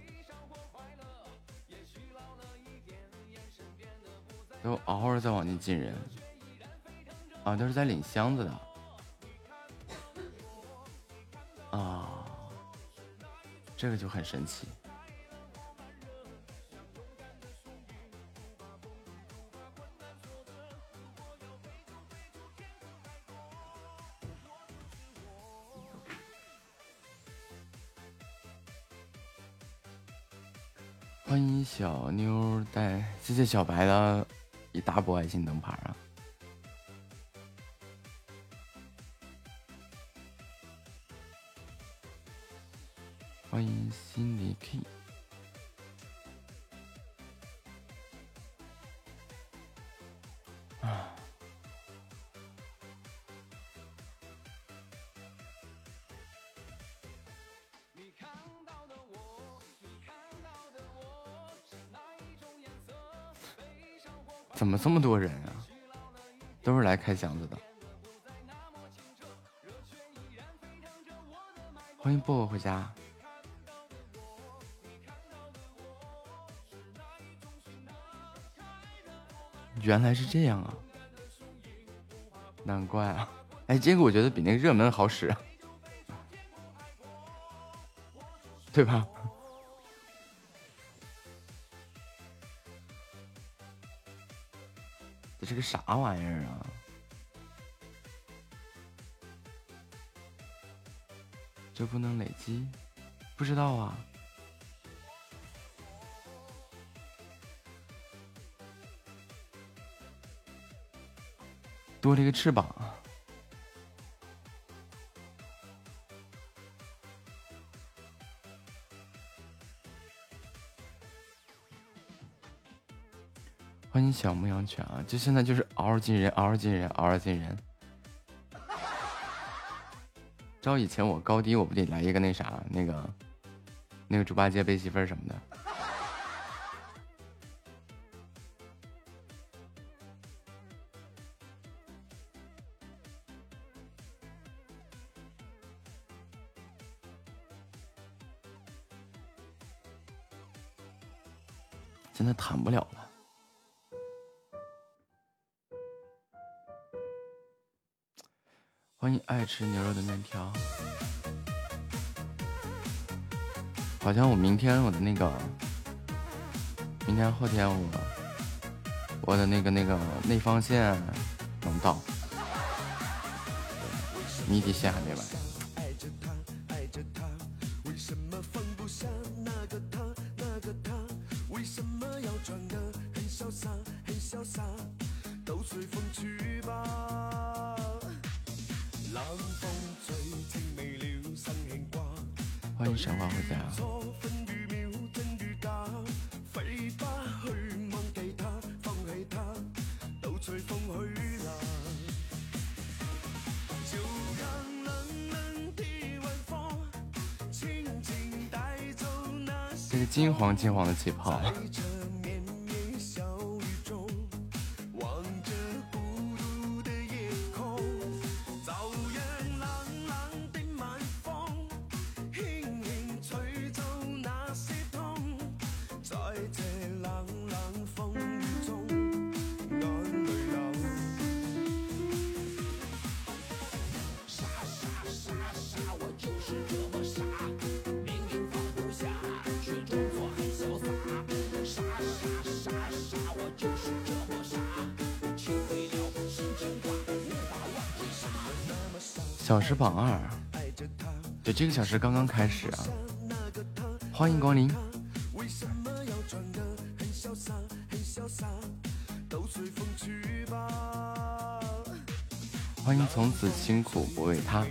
都嗷嗷在往进进人啊！都是在领箱子的啊！这个就很神奇。谢谢小白的一大波爱心灯牌啊！原来是这样啊，难怪啊！哎，这个我觉得比那个热门好使，对吧？这是个啥玩意儿啊？这不能累积？不知道啊。多了一个翅膀。欢迎小牧羊犬啊！就现在就是嗷嗷进人，嗷嗷进人，嗷嗷进人。照以前我高低，我不得来一个那啥，那个那个猪八戒背媳妇儿什么的。在弹不了了。欢迎爱吃牛肉的面条。好像我明天我的那个，明天后天我我的那个那个内方线能到，谜底线还没完。金黄的气泡，一个小时刚刚开始啊，欢迎光临。欢迎从此清苦不为他。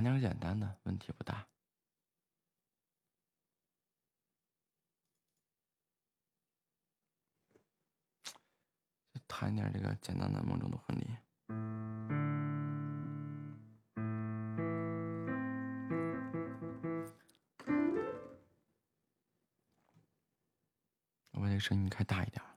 谈点简单的问题不大。谈点这个简单的梦中的婚礼。我把这声音开大一点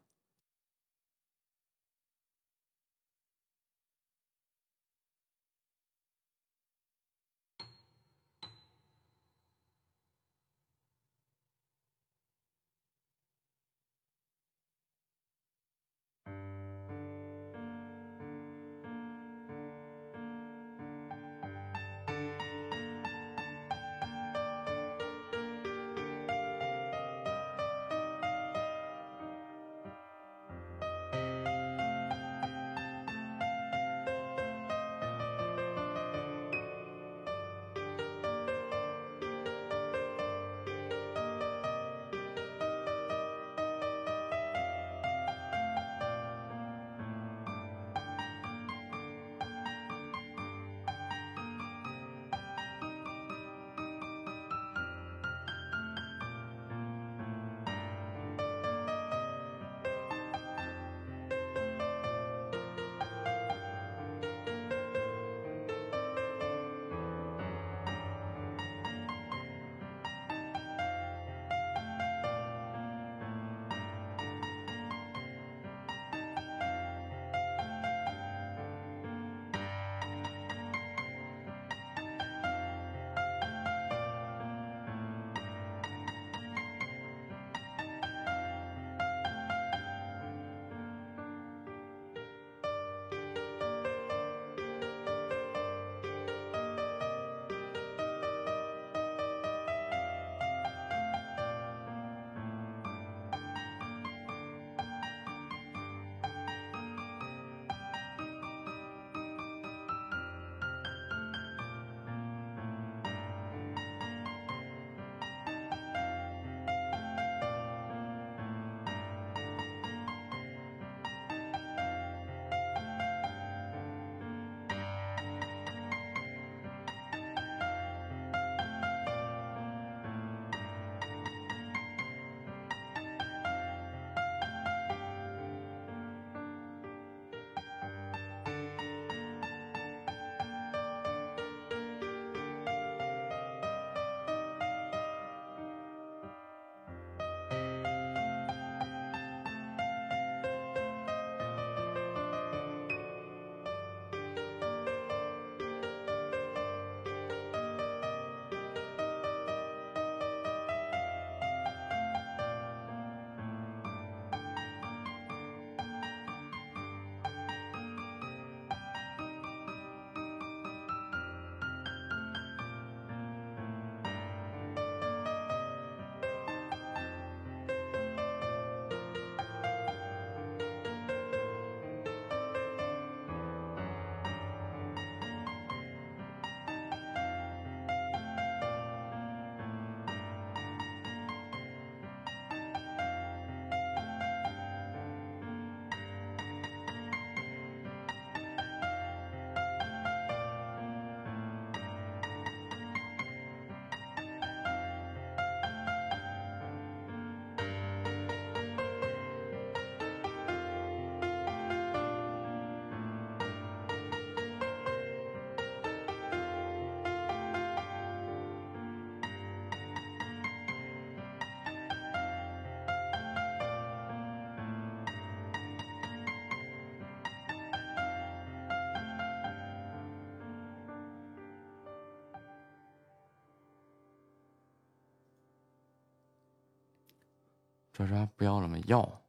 抓抓不要了吗？要，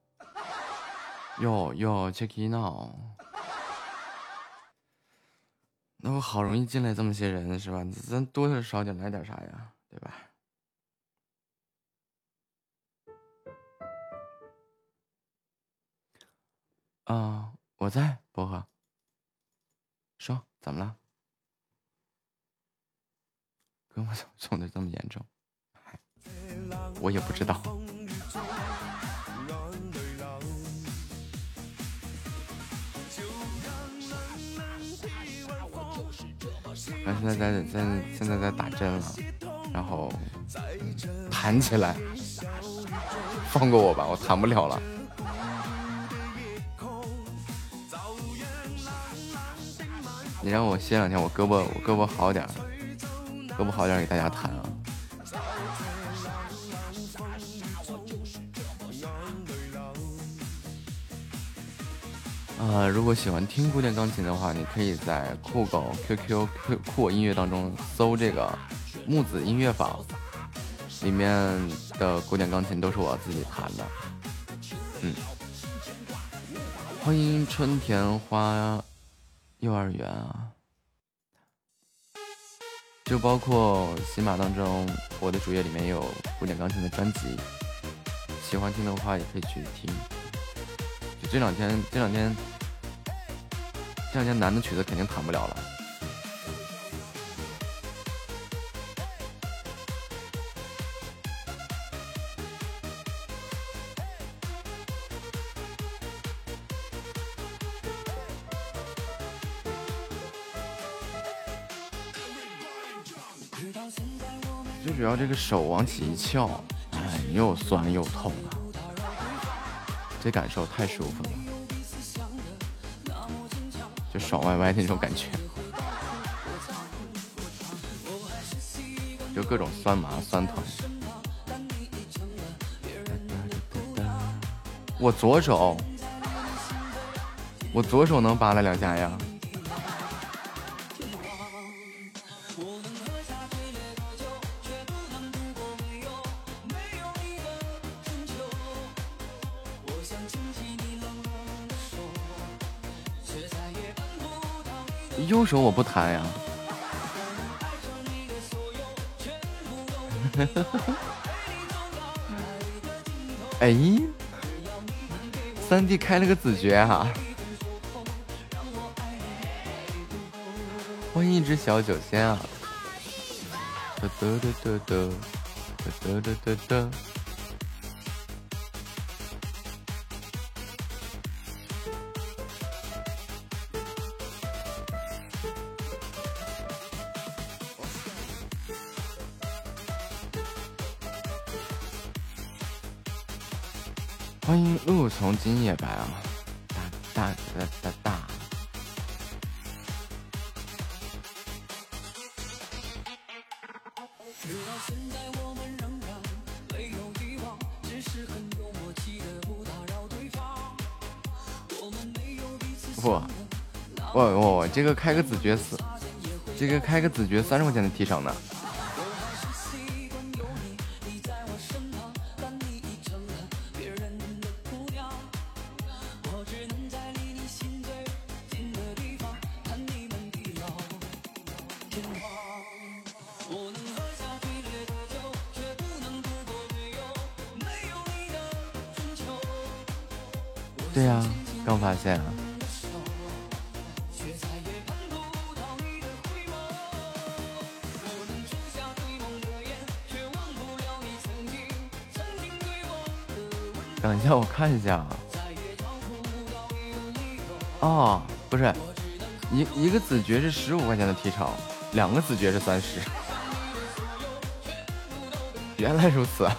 要要 check in now。那我好容易进来这么些人是吧？咱多少点来点啥呀？弹起来，放过我吧，我弹不了了。你让我歇两天，我胳膊我胳膊好点儿，胳膊好点儿给大家弹啊。呃，如果喜欢听古典钢琴的话，你可以在酷狗、QQ、酷酷我音乐当中搜这个木子音乐坊，里面的古典钢琴都是我自己弹的。嗯，欢迎春田花幼儿园啊，就包括喜马当中我的主页里面有古典钢琴的专辑，喜欢听的话也可以去听。就这两天，这两天。这两天男的曲子肯定弹不了了。这个手往起一翘，哎，又酸又痛啊，这感受太舒服了。就爽歪歪那种感觉，就各种酸麻酸疼。我左手，我左手能扒拉两下呀。说我不弹呀，哎，三弟开了个子爵哈，欢迎一只小酒仙啊，得得得得得得得得得。从今夜白啊，大大大大大。不，我我我这个开个子爵四，这个开个子爵三十块钱的提成呢。一个子爵是十五块钱的提成，两个子爵是三十。原来如此。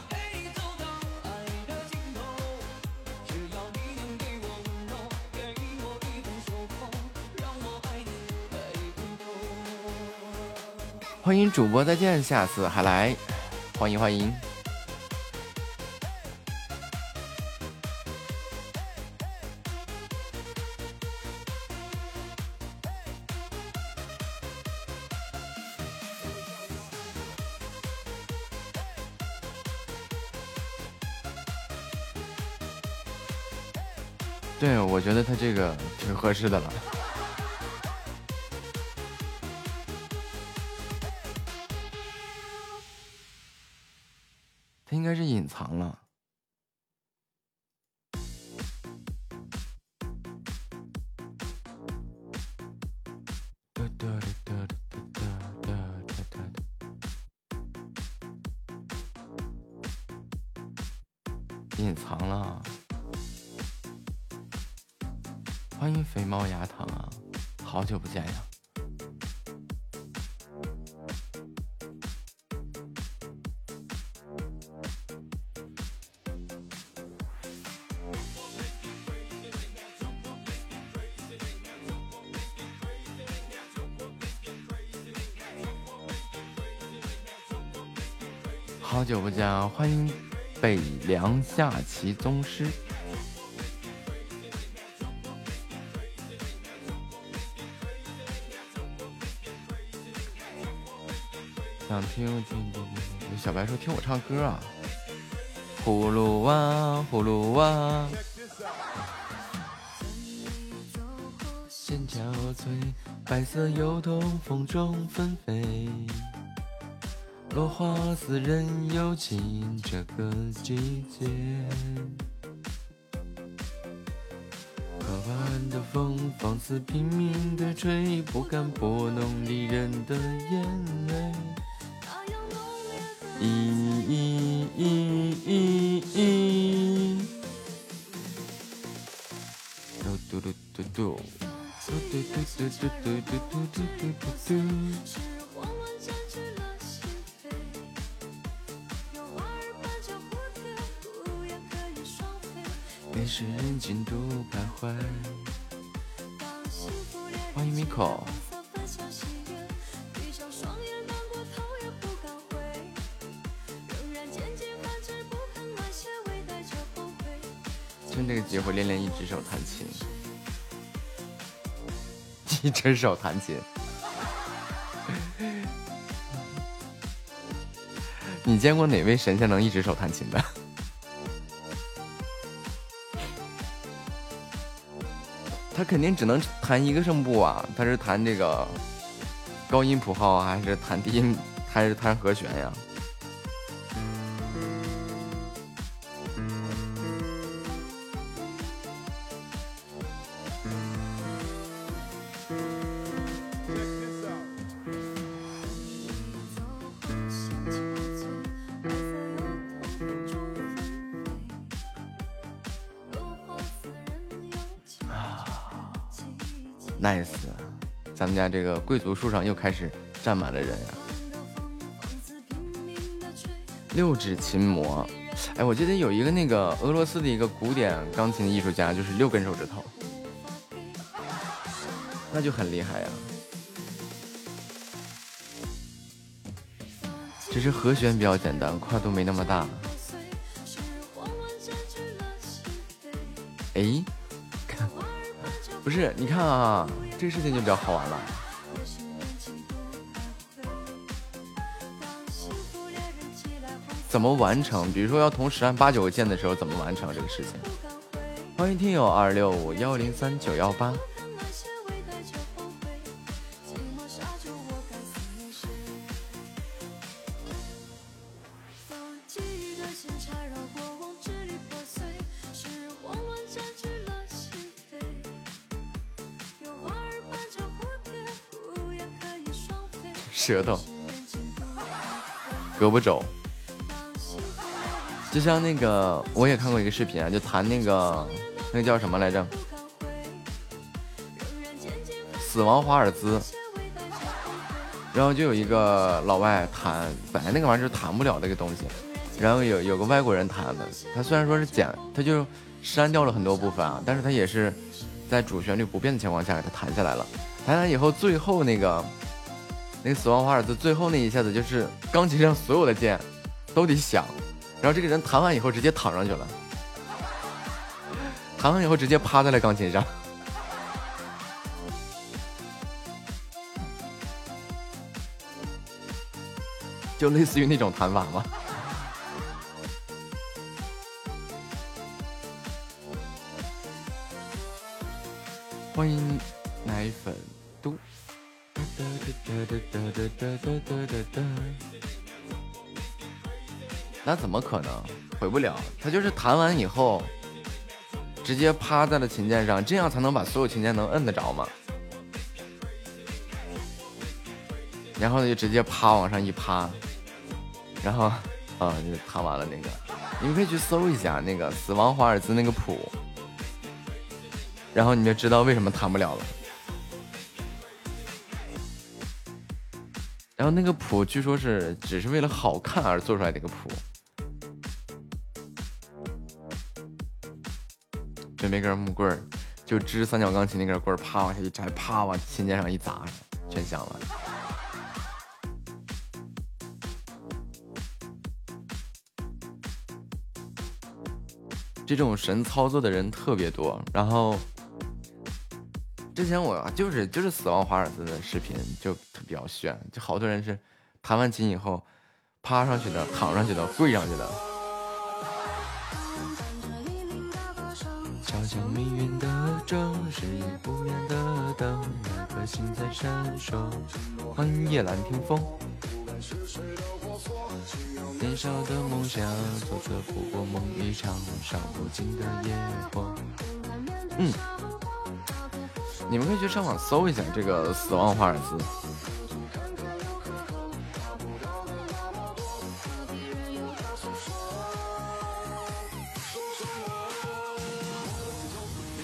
欢迎主播再见，下次还来，欢迎欢迎。合适的了。他应该是隐藏了。欢迎北凉下棋宗师。想听听听听，小白说听我唱歌啊。葫芦娃，葫芦娃，线憔悴，白色油桐风中纷飞。落花似人有情，这个季节。可怕的风放肆拼命的吹，不敢拨弄离人的眼泪。一只手弹琴。你见过哪位神仙能一只手弹琴的？他肯定只能弹一个声部啊！他是弹这个高音谱号，还是弹低音，还是弹和弦呀这个贵族树上又开始站满了人呀！六指琴魔，哎，我记得有一个那个俄罗斯的一个古典钢琴艺术家，就是六根手指头，那就很厉害呀。只是和弦比较简单，跨度没那么大。哎，看，不是，你看啊，这个事情就比较好玩了。怎么完成？比如说要同时按八九个键的时候，怎么完成这个事情？欢迎听友二六五幺零三九幺八。舌头，胳膊肘，就像那个，我也看过一个视频啊，就弹那个，那个叫什么来着？死亡华尔兹。然后就有一个老外弹，本来那个玩意儿就弹不了那个东西，然后有有个外国人弹的，他虽然说是剪，他就删掉了很多部分啊，但是他也是在主旋律不变的情况下给他弹下来了。弹完以后，最后那个。那个死亡华尔兹最后那一下子，就是钢琴上所有的键都得响，然后这个人弹完以后直接躺上去了，弹完以后直接趴在了钢琴上，就类似于那种弹法吗？欢迎奶粉嘟。那怎么可能回不了？他就是弹完以后，直接趴在了琴键上，这样才能把所有琴键能摁得着嘛。然后呢就直接趴往上一趴，然后啊就弹完了那个。你们可以去搜一下那个死亡华尔兹那个谱，然后你就知道为什么弹不了了。然后那个谱据说是只是为了好看而做出来的一个谱。准备根木棍儿，就支三角钢琴那根棍儿，啪往下一摘，啪往琴键上一砸，全响了。这种神操作的人特别多，然后之前我就是就是死亡华尔兹的视频就比较炫，就好多人是弹完琴以后趴上去的、躺上去的、跪上去的。敲响命运的钟，是夜不眠的灯，那颗心在闪烁。欢迎夜阑听风。年少的梦想，做着不过梦一场，烧不尽的野火。嗯，你们可以去上网搜一下这个《死亡华尔兹》。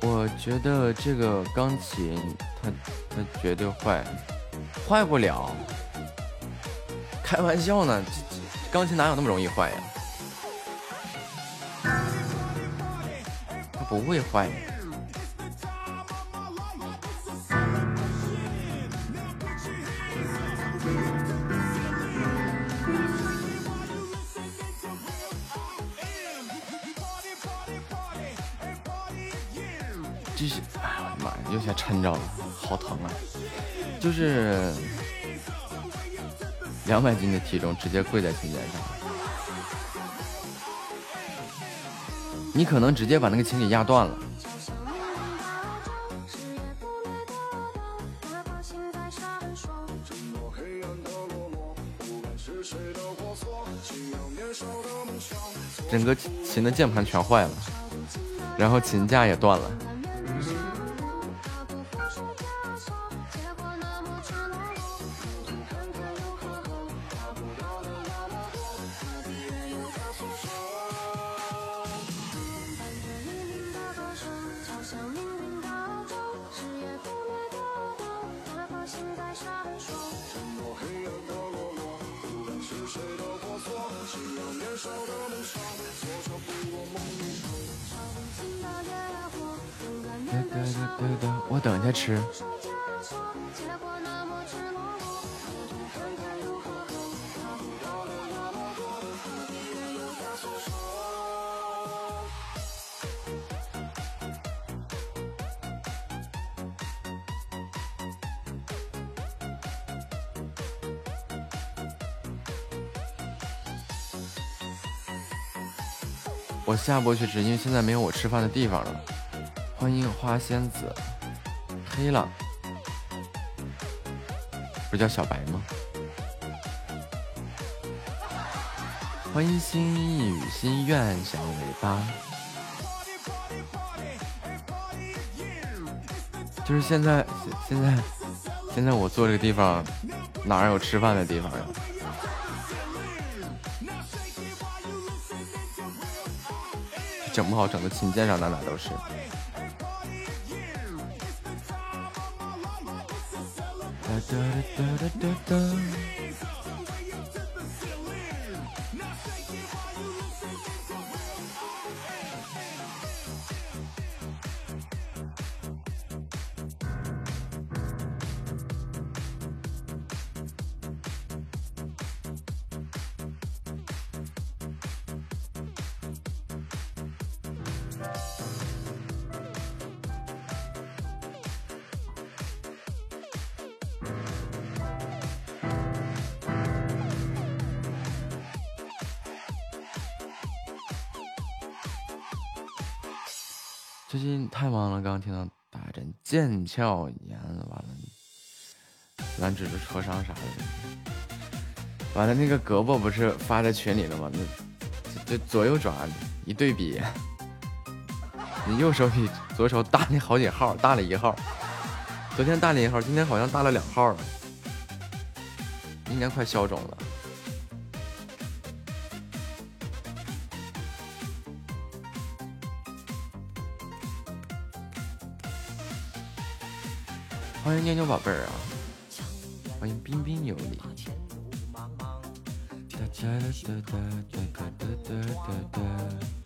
我觉得这个钢琴，它它绝对坏，坏不了。开玩笑呢，这钢琴哪有那么容易坏呀？它不会坏。着了，好疼啊！就是两百斤的体重，直接跪在琴键上，你可能直接把那个琴给压断了。整个琴的键盘全坏了，然后琴架也断了。下播去吃，因为现在没有我吃饭的地方了。欢迎花仙子，黑了，不叫小白吗？欢迎心意与心愿小尾巴，就是现在，现现在，现在我坐这个地方，哪有吃饭的地方整不好整的琴键上哪哪都是。哒哒哒哒哒哒。腱鞘炎，完了，蓝指子挫伤啥的，完了那个胳膊不是发在群里了吗？那这这左右爪一对比，你右手比左手大了好几号，大了一号。昨天大了一号，今天好像大了两号了，应该快消肿了。妞妞宝贝儿啊！欢迎彬彬有礼。哒哒哒哒哒哒哒哒哒哒。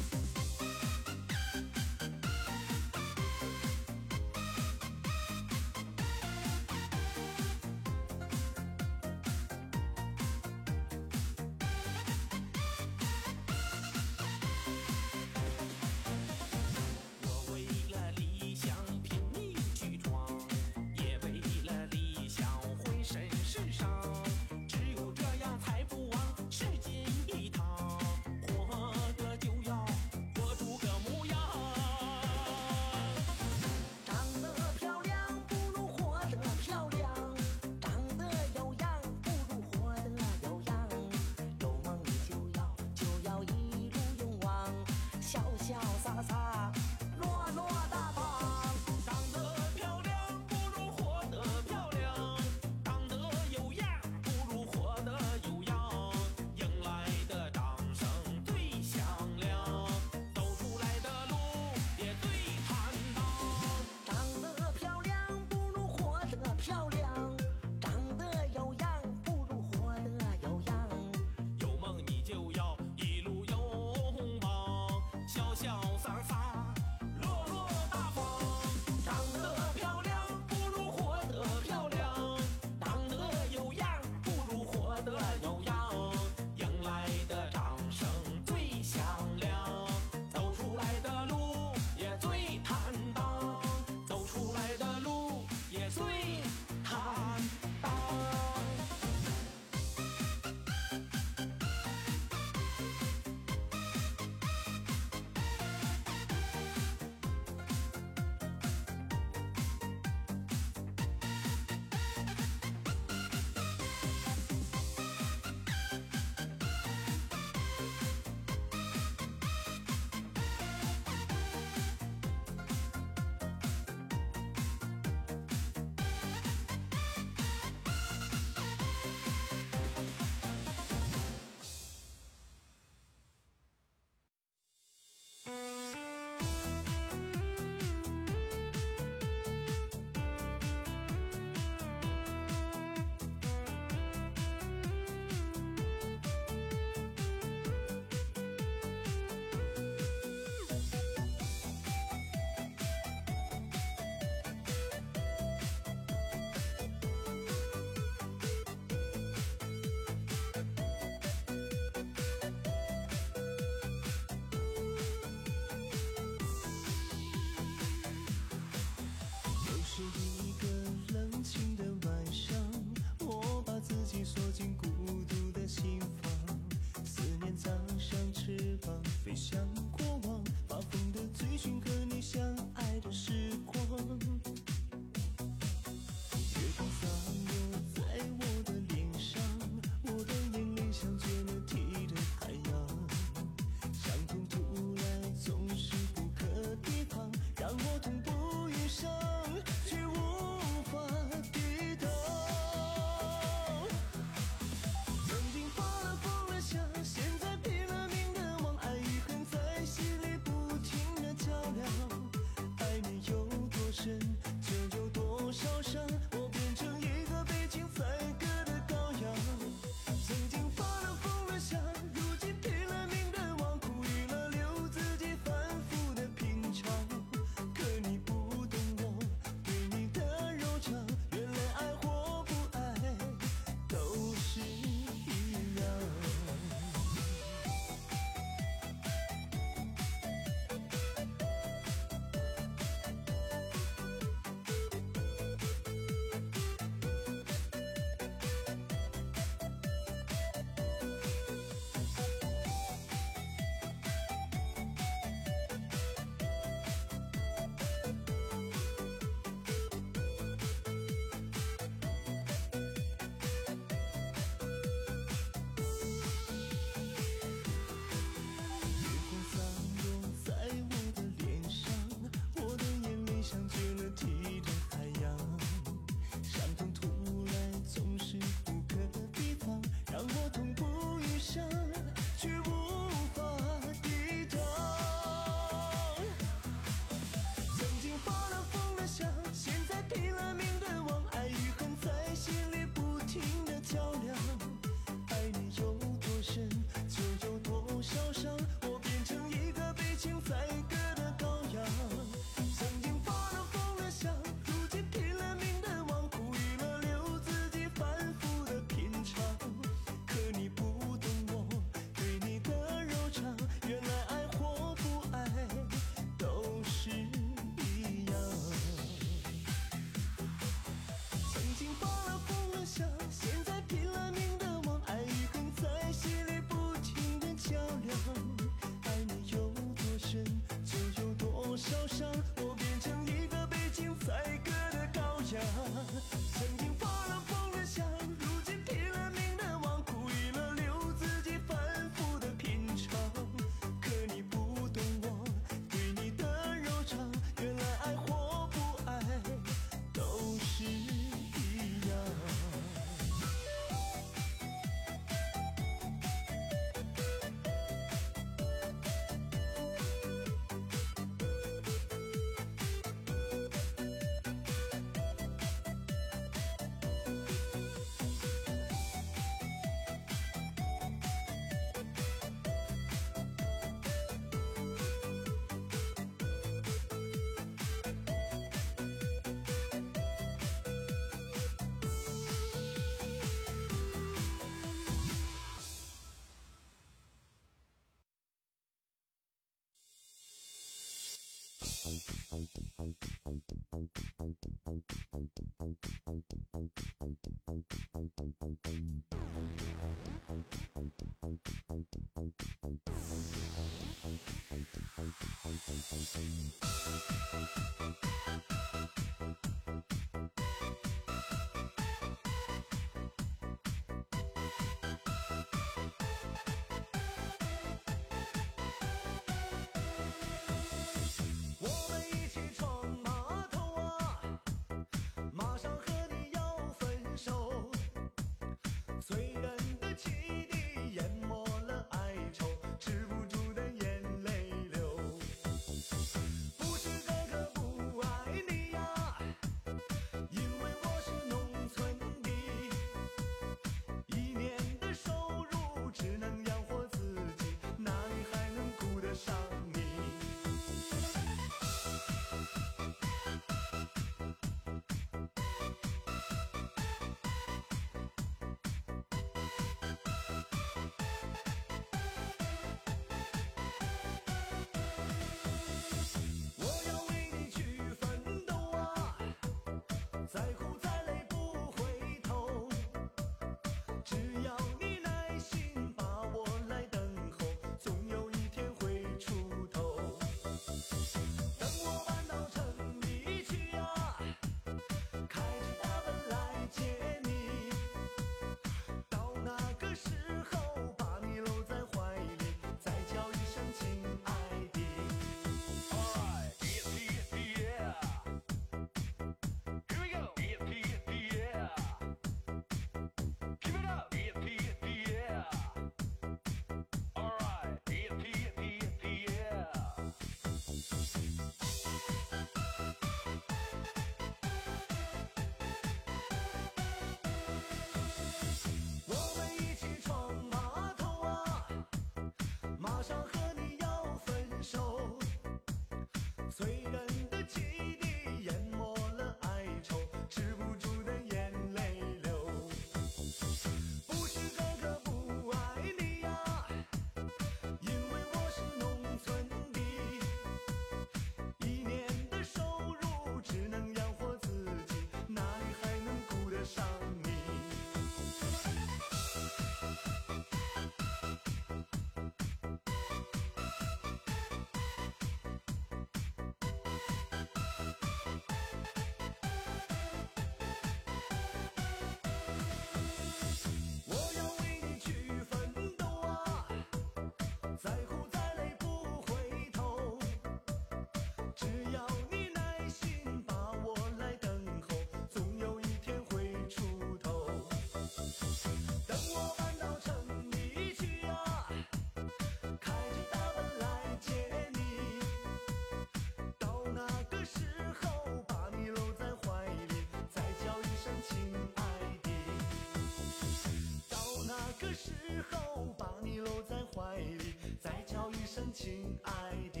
亲爱的。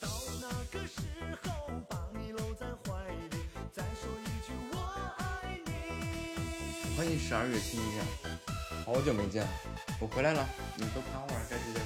到那个时候，把你搂在怀里，再说一句我爱你。欢迎十二月新一，好久没见，我回来了，你都夸我，该。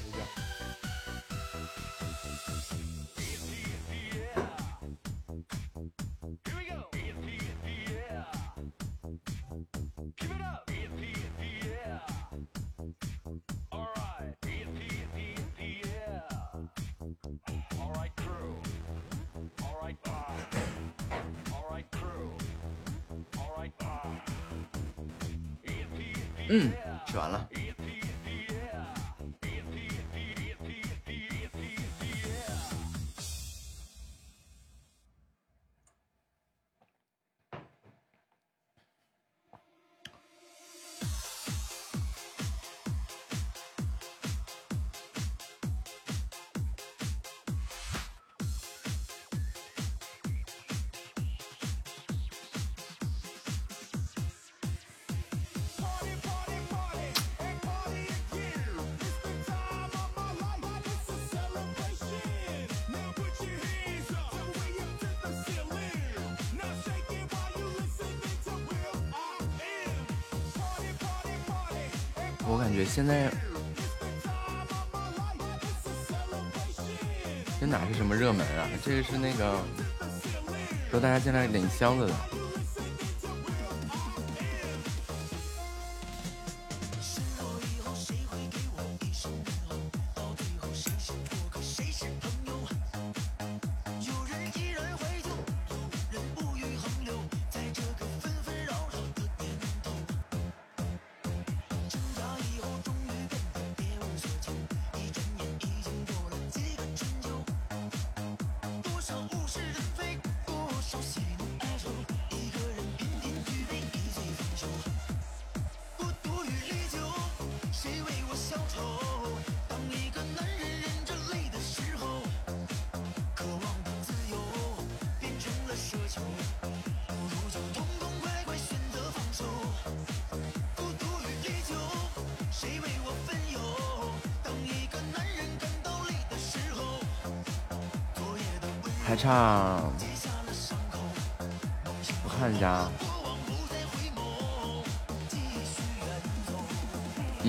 这个是那个，说大家进来领箱子的。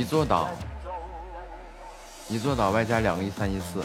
一座岛，一座岛外加两个一三一四。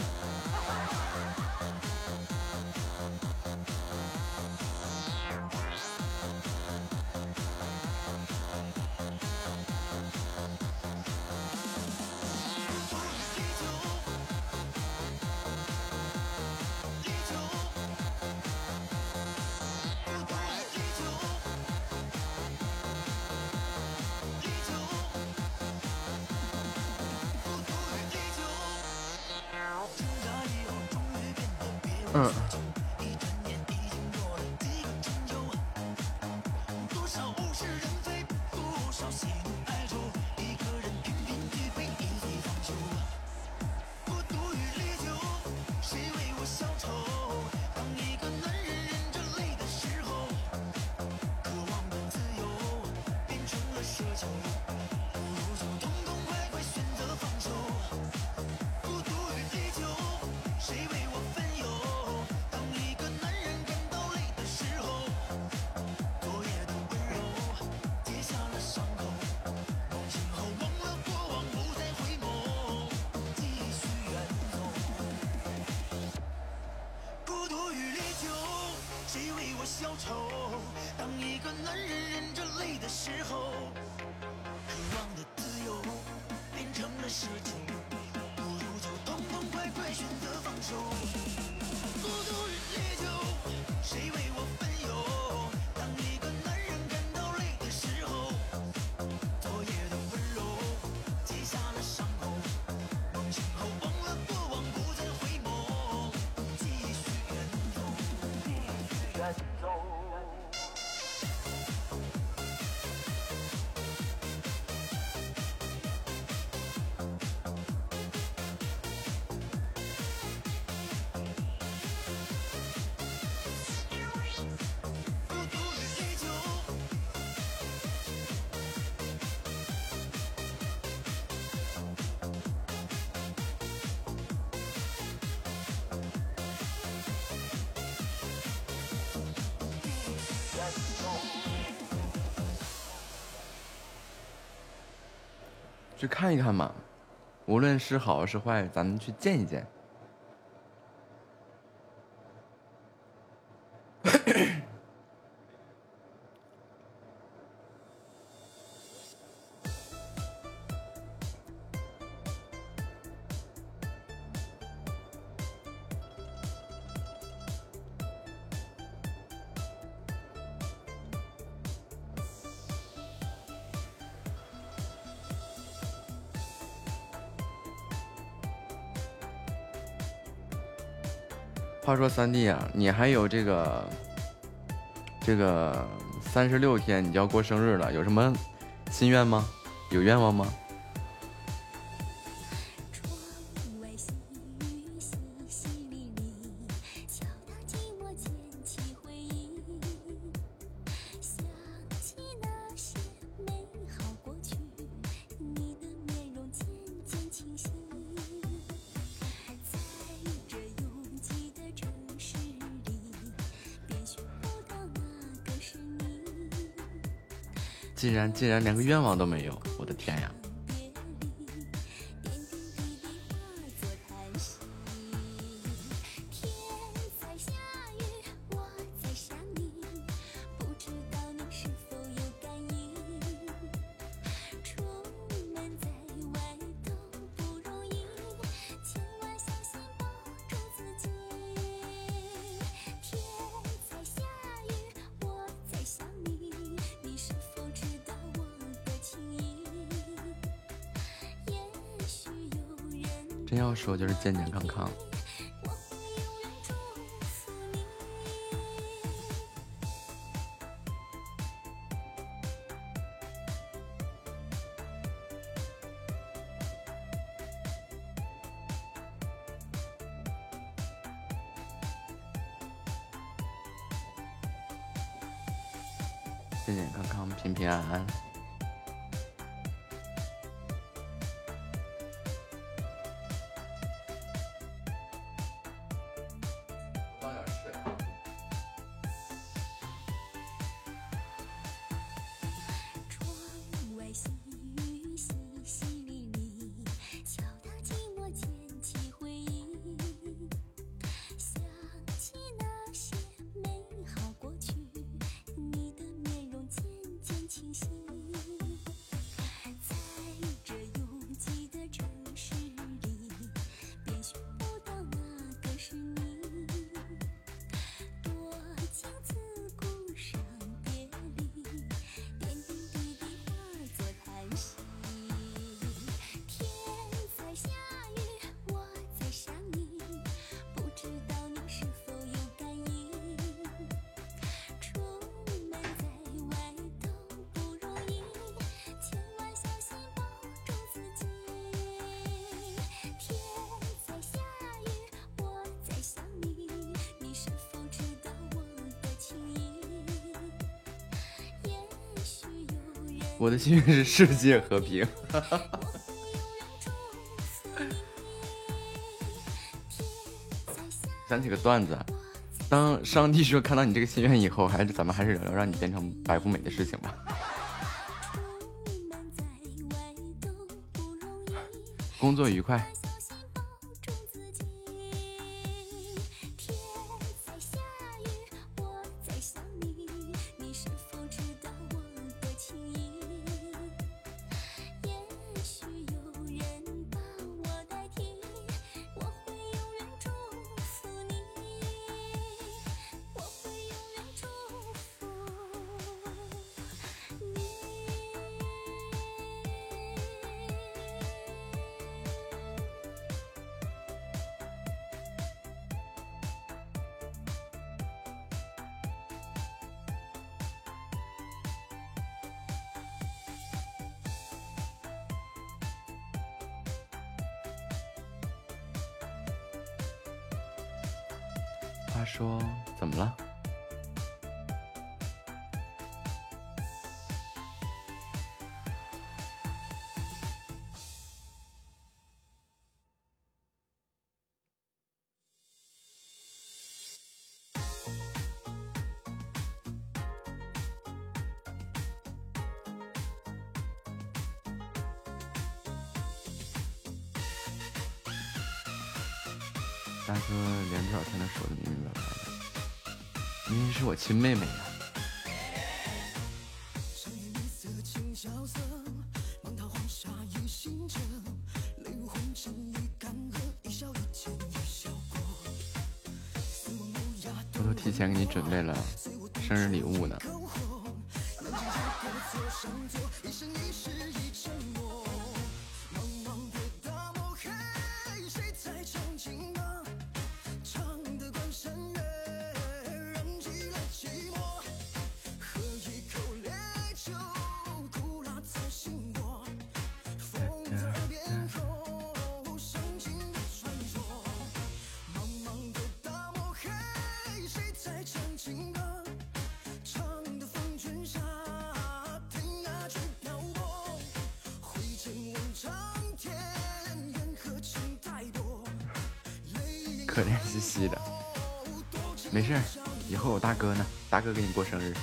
嗯。去看一看嘛，无论是好是坏，咱们去见一见。话说三弟啊，你还有这个这个三十六天，你就要过生日了，有什么心愿吗？有愿望吗？竟然连个愿望都没有，我的天呀！康。的心愿是世界和平，哈哈。想起个段子，当上帝说看到你这个心愿以后，还是咱们还是聊聊让你变成白富美的事情吧。工作愉快。哥给你过生日。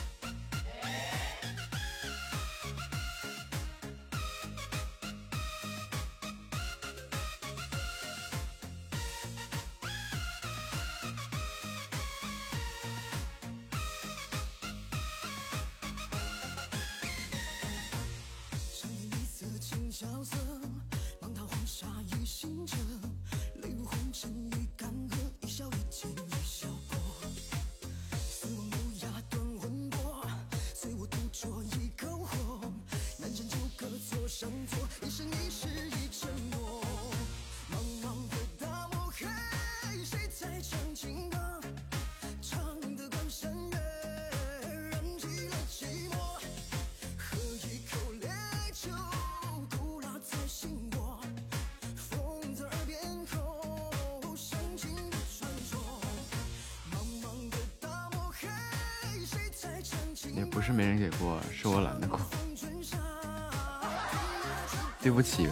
对不起，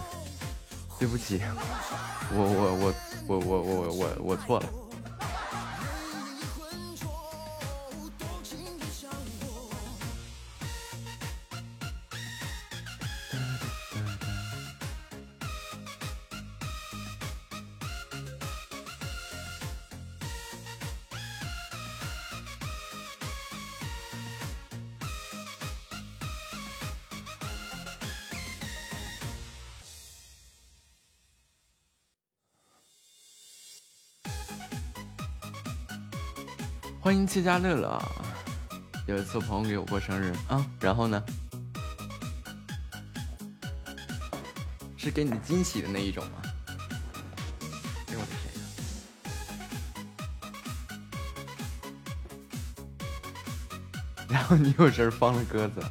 对不起，我我我我我我我我错了。欢迎戚家乐乐。有一次朋友给我过生日啊，然后呢，是给你惊喜的那一种吗？哎呦我的天呀！然后你有事放了鸽子。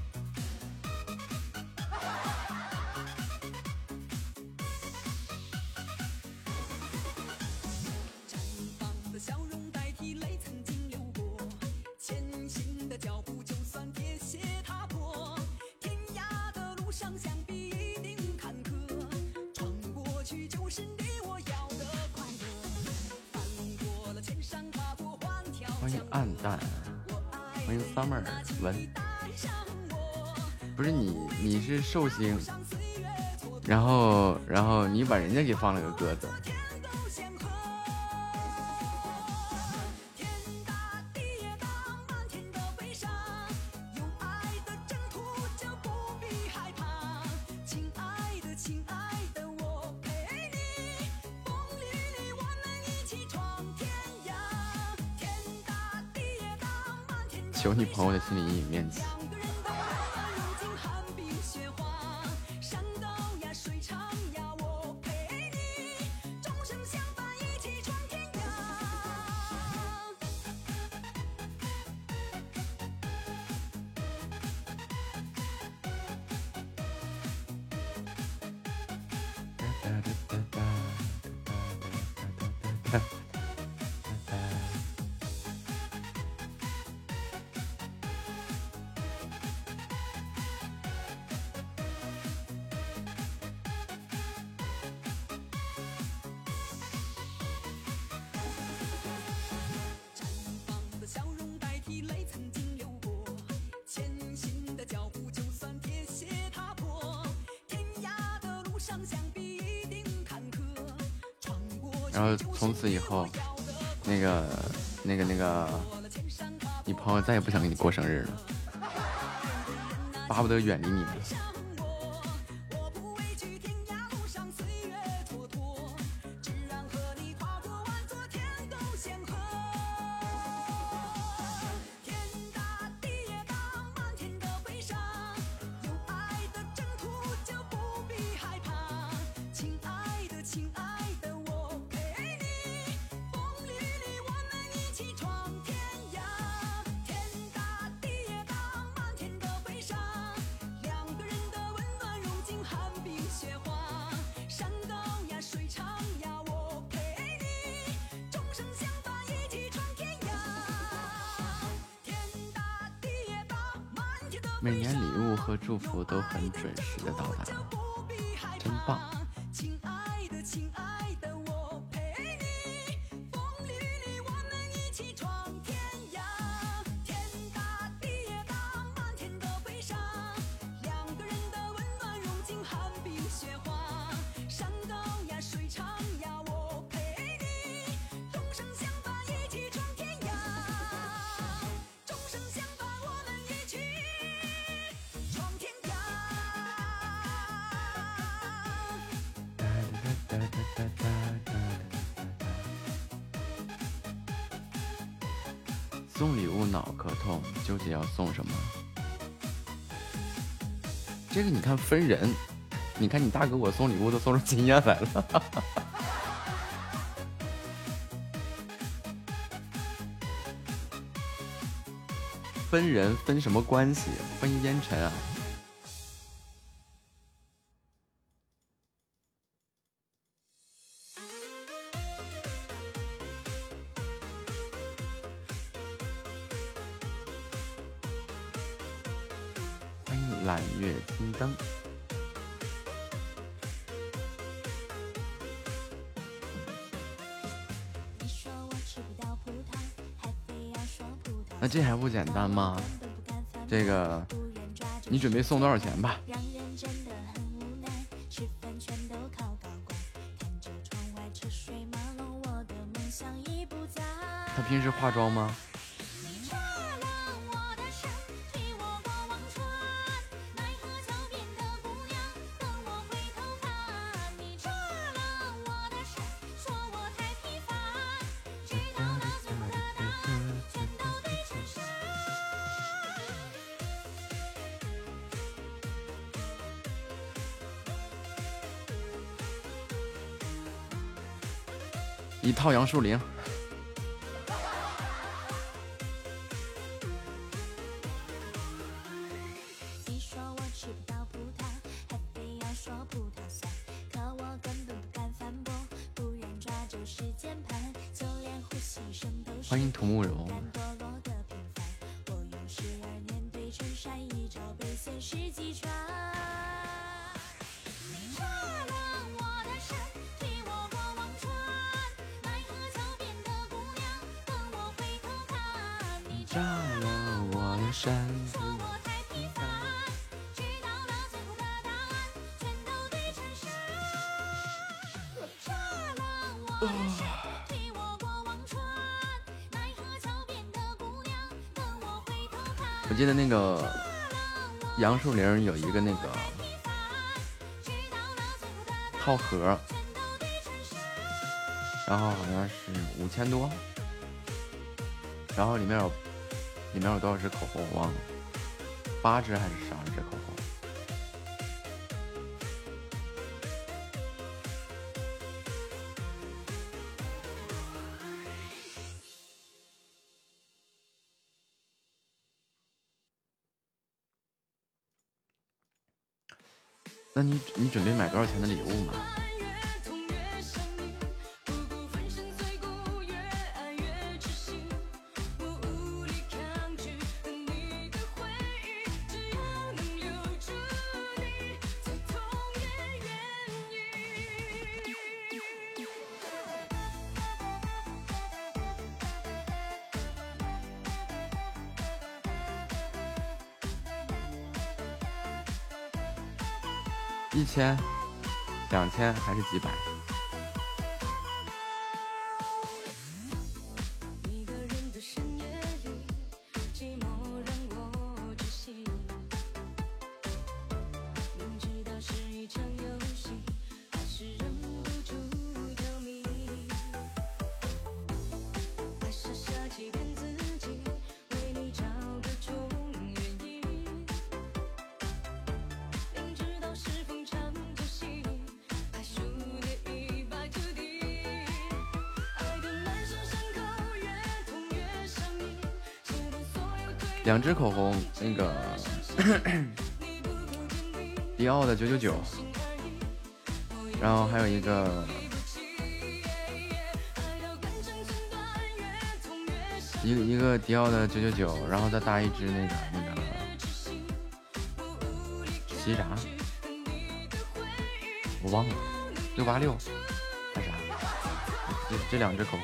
然后然后你把人家给放了个鸽子。da, da, da. 然后从此以后，那个、那个、那个，你朋友再也不想跟你过生日了，巴不得远离你了。分人，你看你大哥我送礼物都送出经验来了，分人分什么关系？分烟尘啊！梦想已不在。他平时化妆吗？树林。杨树林有一个那个套盒，然后好像是五千多，然后里面有里面有多少支口红我忘了，八支还是啥你准备买多少钱的礼物吗？一千、两千还是几百？两支口红，那个 迪奥的九九九，然后还有一个一个一个迪奥的九九九，然后再搭一支那个那个喜茶，我忘了六八六还啥？这这两支口红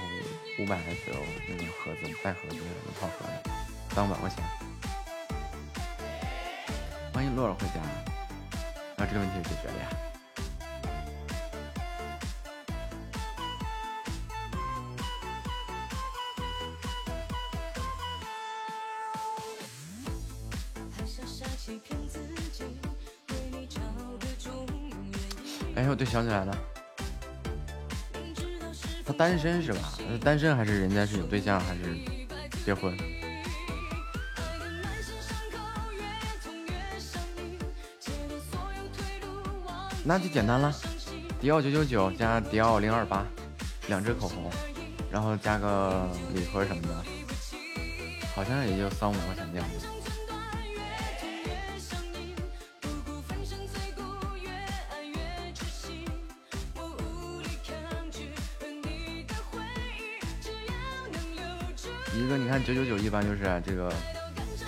五百 S O 那个盒子带盒子的一套盒子，三五百块钱。欢迎洛尔回家，那这个问题就解决了呀。哎，我对，想起来了，他单身是吧？呃单身还是人家是有对象还是结婚？那就简单了，迪奥九九九加迪奥零二八，两支口红，然后加个礼盒什么的，好像也就三五百块钱的样子。一个你看九九九一般就是这个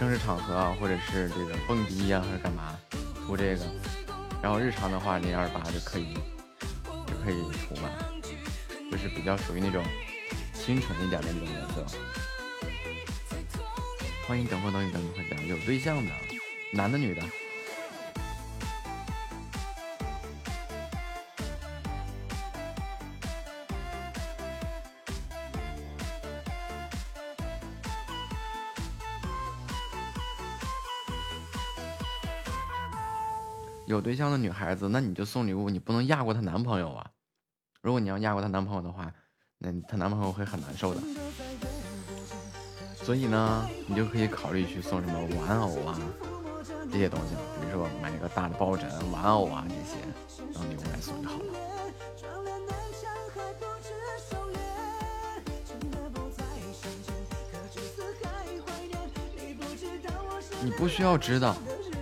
正式场合啊，或者是这个蹦迪呀、还是干嘛涂这个，然后日常的话零二八就可以就可以涂嘛，就是比较属于那种清纯一点的那种颜色。欢迎等风等雨等你回家，有对象的，男的女的？对象的女孩子，那你就送礼物，你不能压过她男朋友啊。如果你要压过她男朋友的话，那她男朋友会很难受的。所以呢，你就可以考虑去送什么玩偶啊这些东西，比如说买一个大的抱枕、玩偶啊这些，当礼物来送就好了。你不需要知道，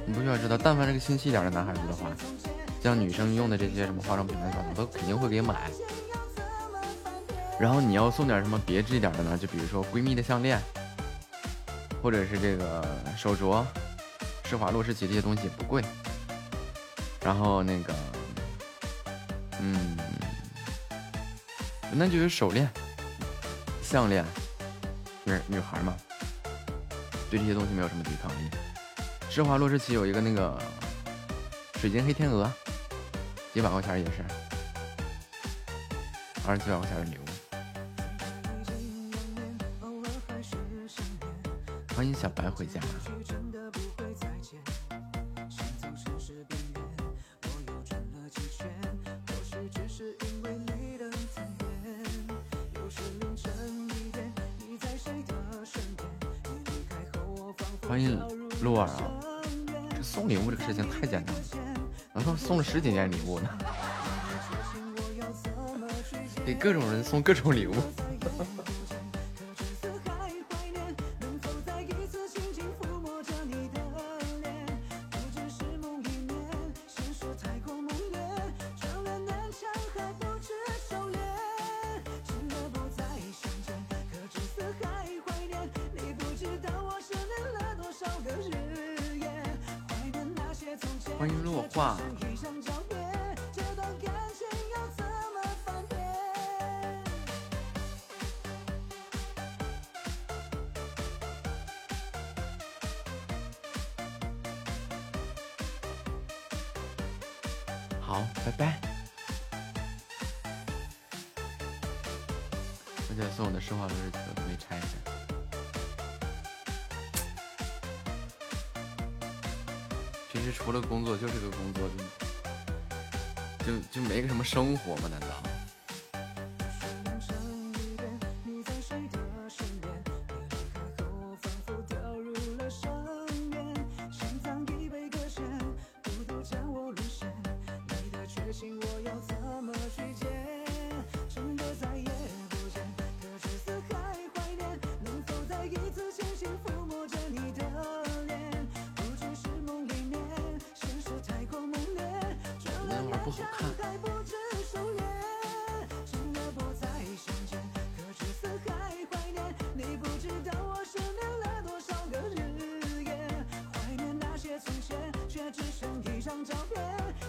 你不需要知道，但凡是个心细一点的男孩子的话，像女生用的这些什么化妆品乱七八糟，都肯定会给买。然后你要送点什么别致一点的呢？就比如说闺蜜的项链，或者是这个手镯，施华洛世奇这些东西不贵。然后那个，嗯，那就是手链、项链，女女孩嘛，对这些东西没有什么抵抗力。施华洛世奇有一个那个水晶黑天鹅，几百块钱也是，二十几百块钱的礼物。欢迎小白回家。十几年礼物呢，给各种人送各种礼物。不好看。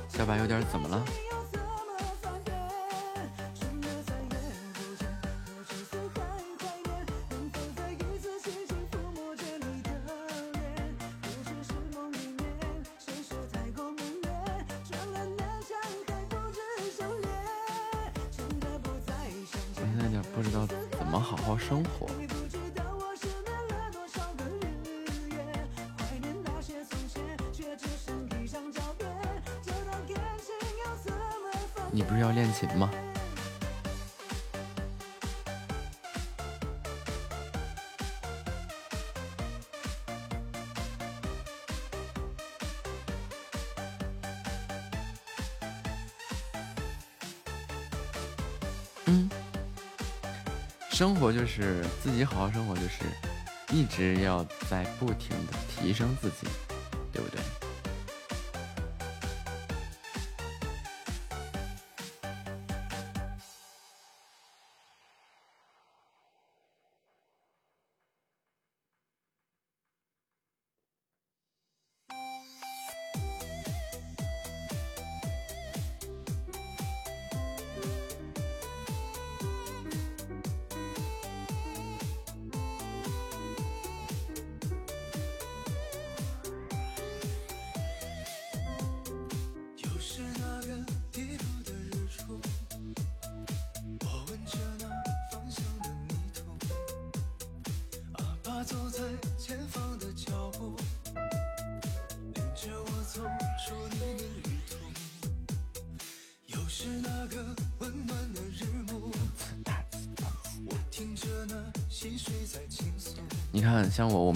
小白有点怎么了？生活就是自己好好生活，就是一直要在不停的提升自己，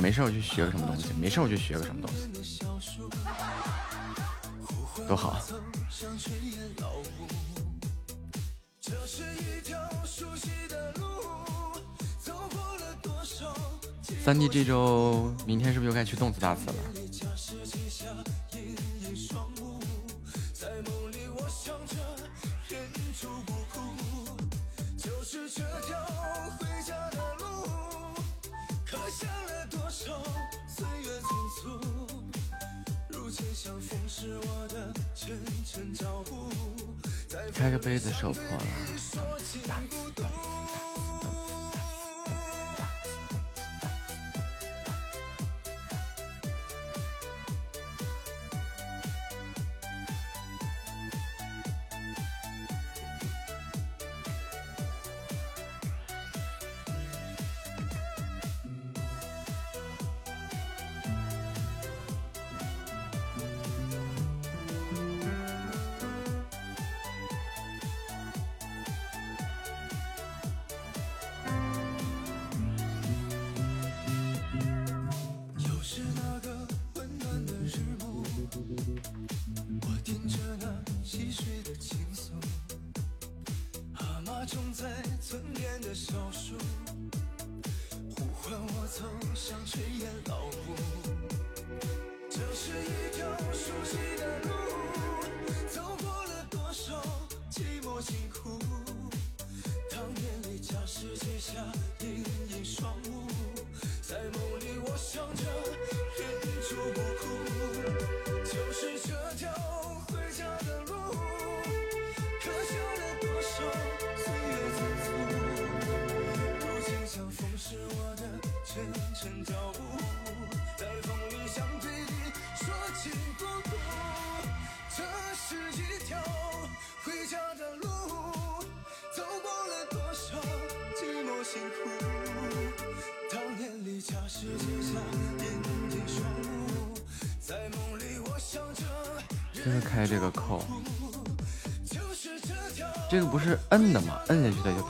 没事我就学个什么东西，没事我就学个什么东西，多好。三弟这周明天是不是又该去动次打次了？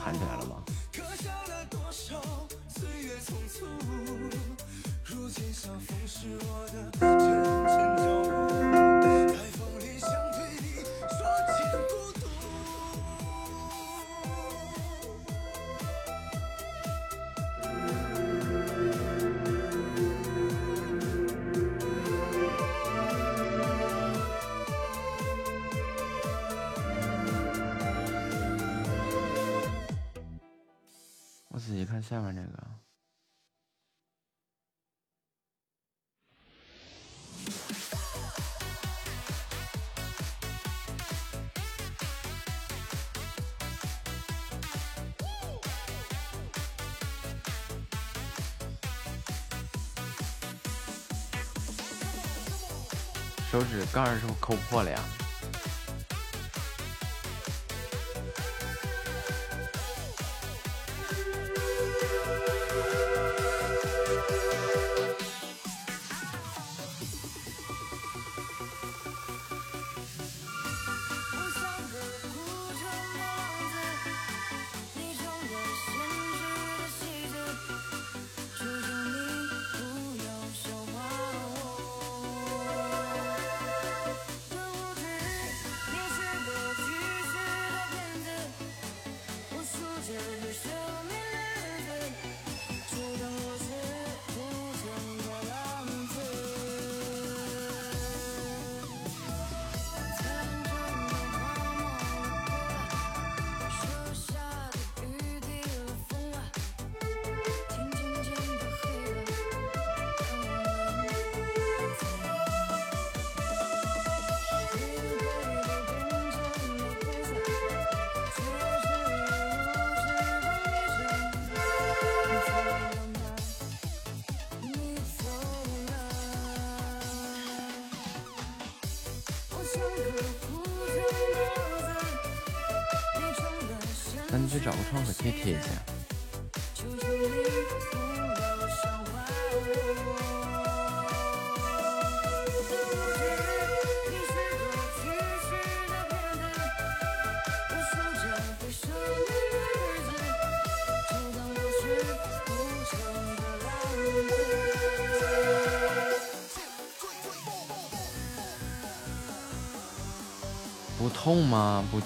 喊起来了。手指盖儿是不是抠破了呀？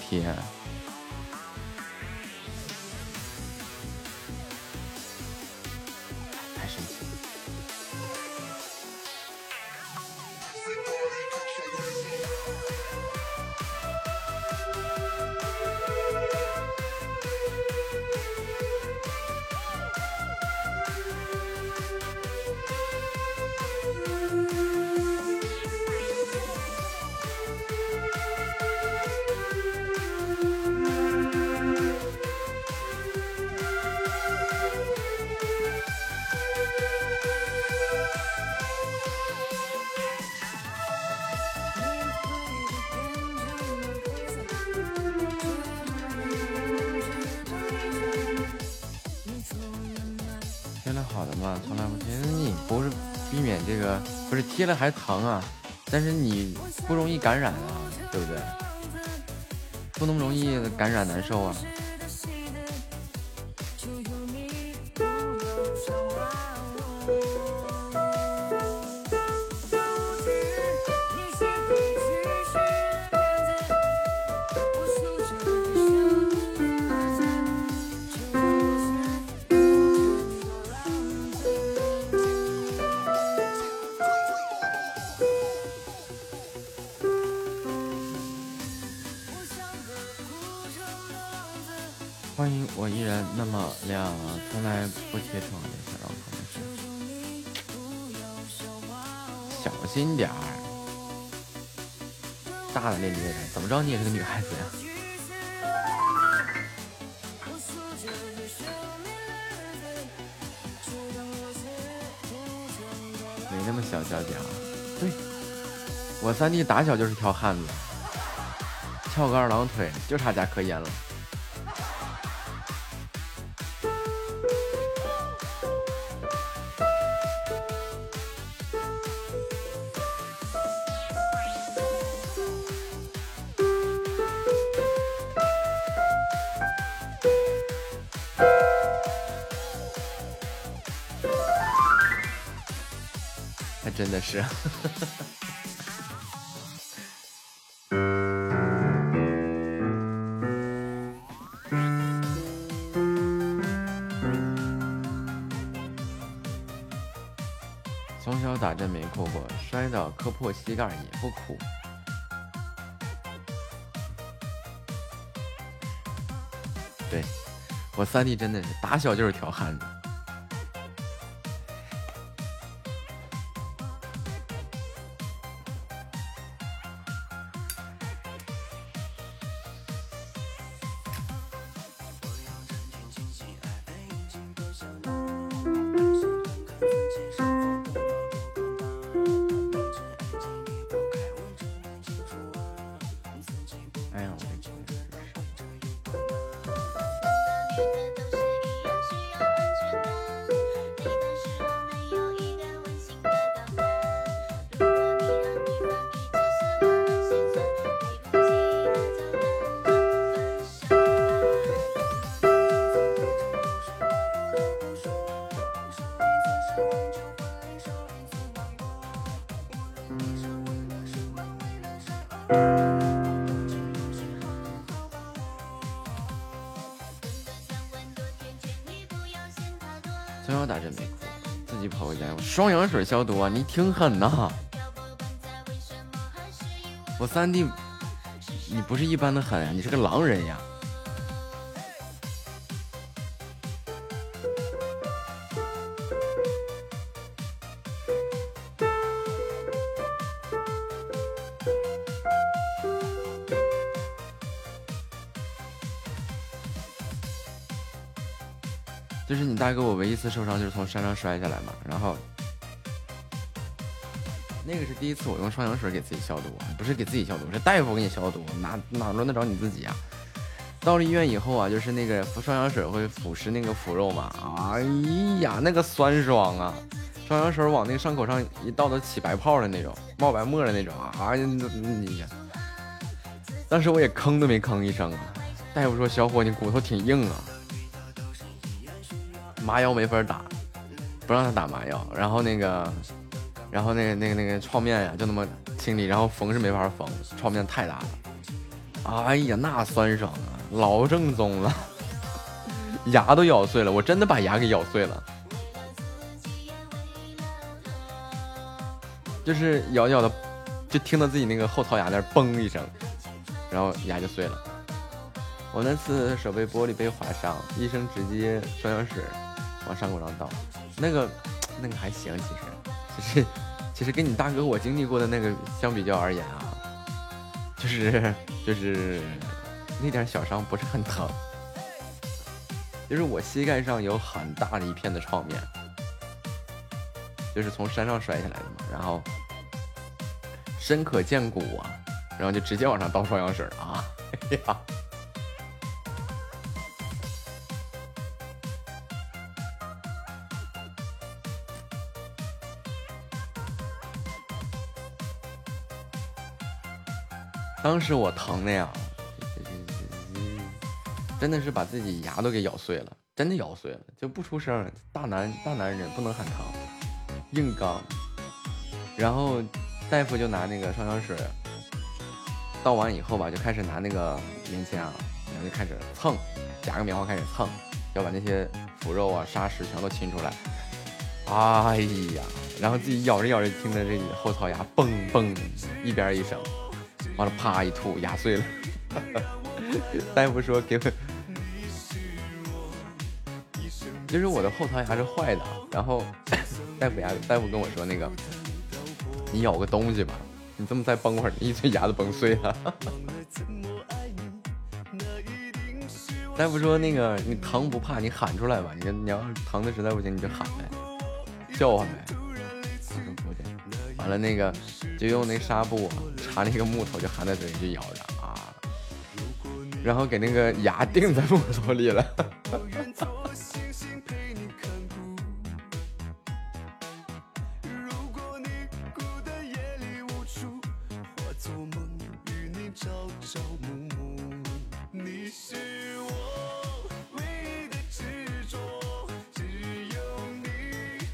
天？贴了还疼啊？但是你不容易感染啊，对不对？不那么容易感染难受啊。打小就是条汉子，翘个二郎腿，就差加颗烟了。磕破膝盖也不哭。对，我三弟真的是打小就是条汉子。从小打针没哭，自己跑回家用双氧水消毒啊！你挺狠呐！我三弟，你不是一般的狠呀，你是个狼人呀！大哥，我唯一一次受伤就是从山上摔下来嘛，然后那个是第一次我用双氧水给自己消毒，不是给自己消毒，是大夫给你消毒，哪哪轮得着你自己啊？到了医院以后啊，就是那个双氧水会腐蚀那个腐肉嘛，哎呀，那个酸爽啊！双氧水往那个伤口上一倒，都起白泡的那种，冒白沫的那种啊！哎呀，你呀，当时我也吭都没吭一声。大夫说：“小伙，你骨头挺硬啊。”麻药没法打，不让他打麻药。然后那个，然后那个那个那个创面呀，就那么清理。然后缝是没法缝，创面太大了。哎呀，那酸爽啊，老正宗了，牙都咬碎了，我真的把牙给咬碎了，就是咬咬的，就听到自己那个后槽牙那儿嘣一声，然后牙就碎了。我那次手被玻璃杯划伤，医生直接双氧水往伤口上倒，那个 那个还行，其实。其实其实跟你大哥我经历过的那个相比较而言啊，就是就是那点小伤不是很疼，就是我膝盖上有很大的一片的创面，就是从山上摔下来的嘛，然后深可见骨啊，然后就直接往上倒双氧水啊，哎呀。当时我疼的呀，真的是把自己牙都给咬碎了，真的咬碎了，就不出声。大男大男人不能喊疼，硬刚。然后大夫就拿那个双氧水倒完以后吧，就开始拿那个棉签啊，然后就开始蹭，夹个棉花开始蹭，要把那些腐肉啊、沙石全都清出来。哎呀，然后自己咬着咬着，听着这后槽牙嘣嘣一边一声。完了，啪一吐，牙碎了。大夫说给我，就是我的后槽牙是坏的。然后大夫牙大夫跟我说，那个你咬个东西吧，你这么再崩会儿，你一嘴牙都崩碎了。大夫说那个你疼不怕，你喊出来吧。你你要疼的实在不行，你就喊呗，叫唤呗。完了那个就用那纱布。插那个木头就含在嘴里就咬着啊，然后给那个牙钉在木头里了。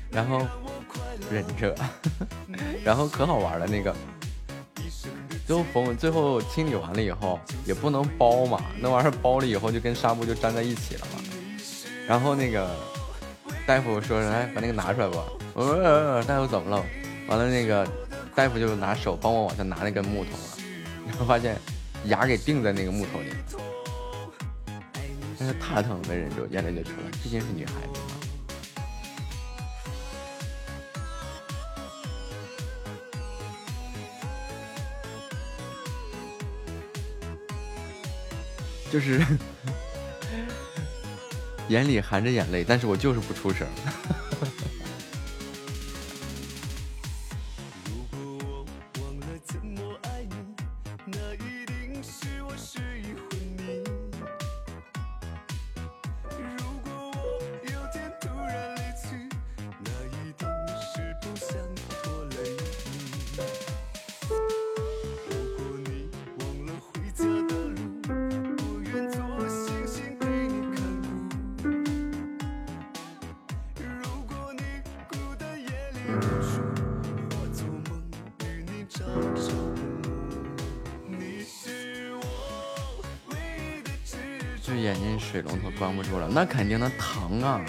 然后忍着，然后可好玩了那个。最后缝，最后清理完了以后也不能包嘛，那玩意儿包了以后就跟纱布就粘在一起了嘛。然后那个大夫说：“来，把那个拿出来吧。”我说：“大夫怎么了？”完了那个大夫就拿手帮我往下拿那根木头了，然后发现牙给钉在那个木头里，但是太疼没忍住，眼泪就出来，毕竟是女孩子。就是 眼里含着眼泪，但是我就是不出声。那肯定的疼啊！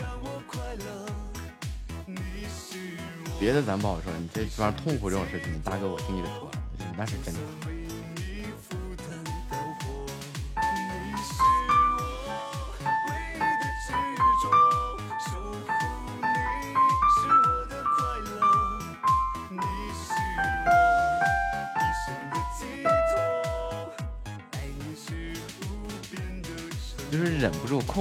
别的咱不好说，你这玩意儿痛苦这种事情，大哥我听你的说，那是真的。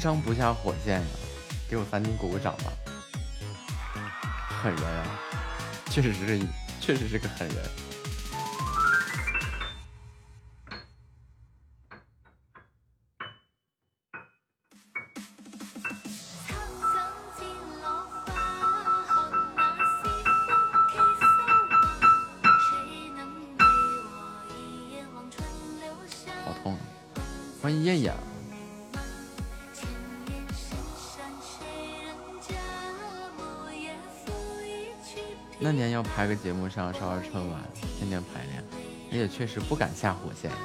伤不下火线呀！给我三金鼓个掌吧！狠人啊，确实是，确实是个狠人。节目上少儿春晚，天天排练，也确实不敢下火线呀。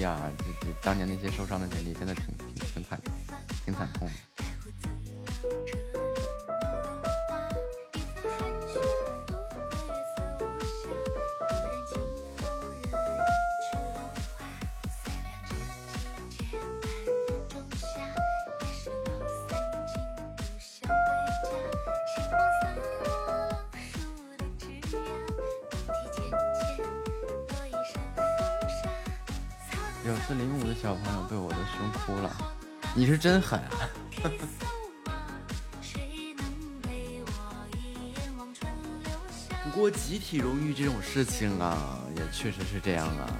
回忆回忆啊，这这当年那些受伤的经历，真的挺真狠啊！不过集体荣誉这种事情啊，也确实是这样啊，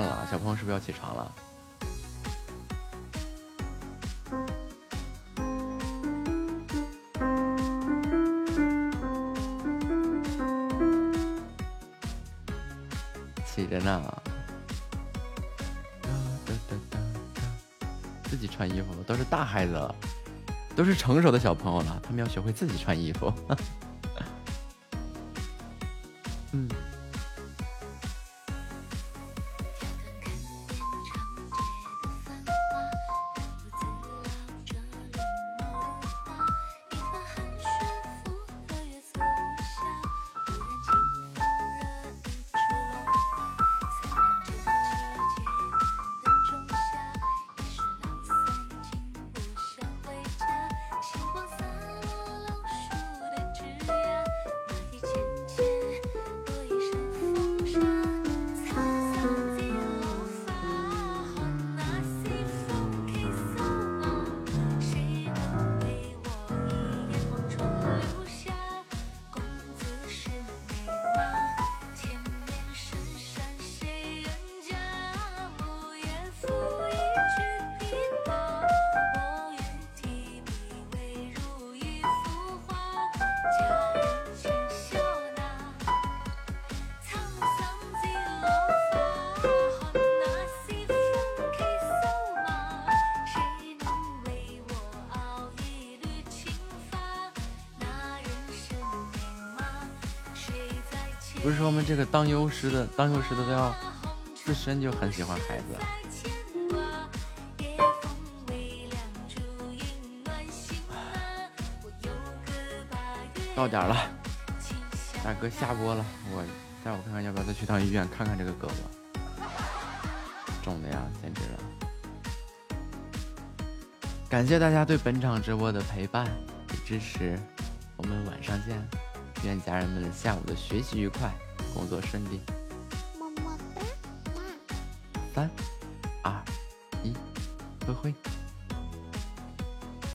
弟两点半了，小朋友是不是要起床了？起着呢。自己穿衣服都是大孩子了，都是成熟的小朋友了，他们要学会自己穿衣服。这个当幼师的，当幼师的都要自身就很喜欢孩子。到点了，大哥下播了，我待会看看要不要再去趟医院看看这个胳膊，肿的呀，简直了！感谢大家对本场直播的陪伴与支持，我们晚上见，愿家人们下午的学习愉快，工作顺利。么么哒，三。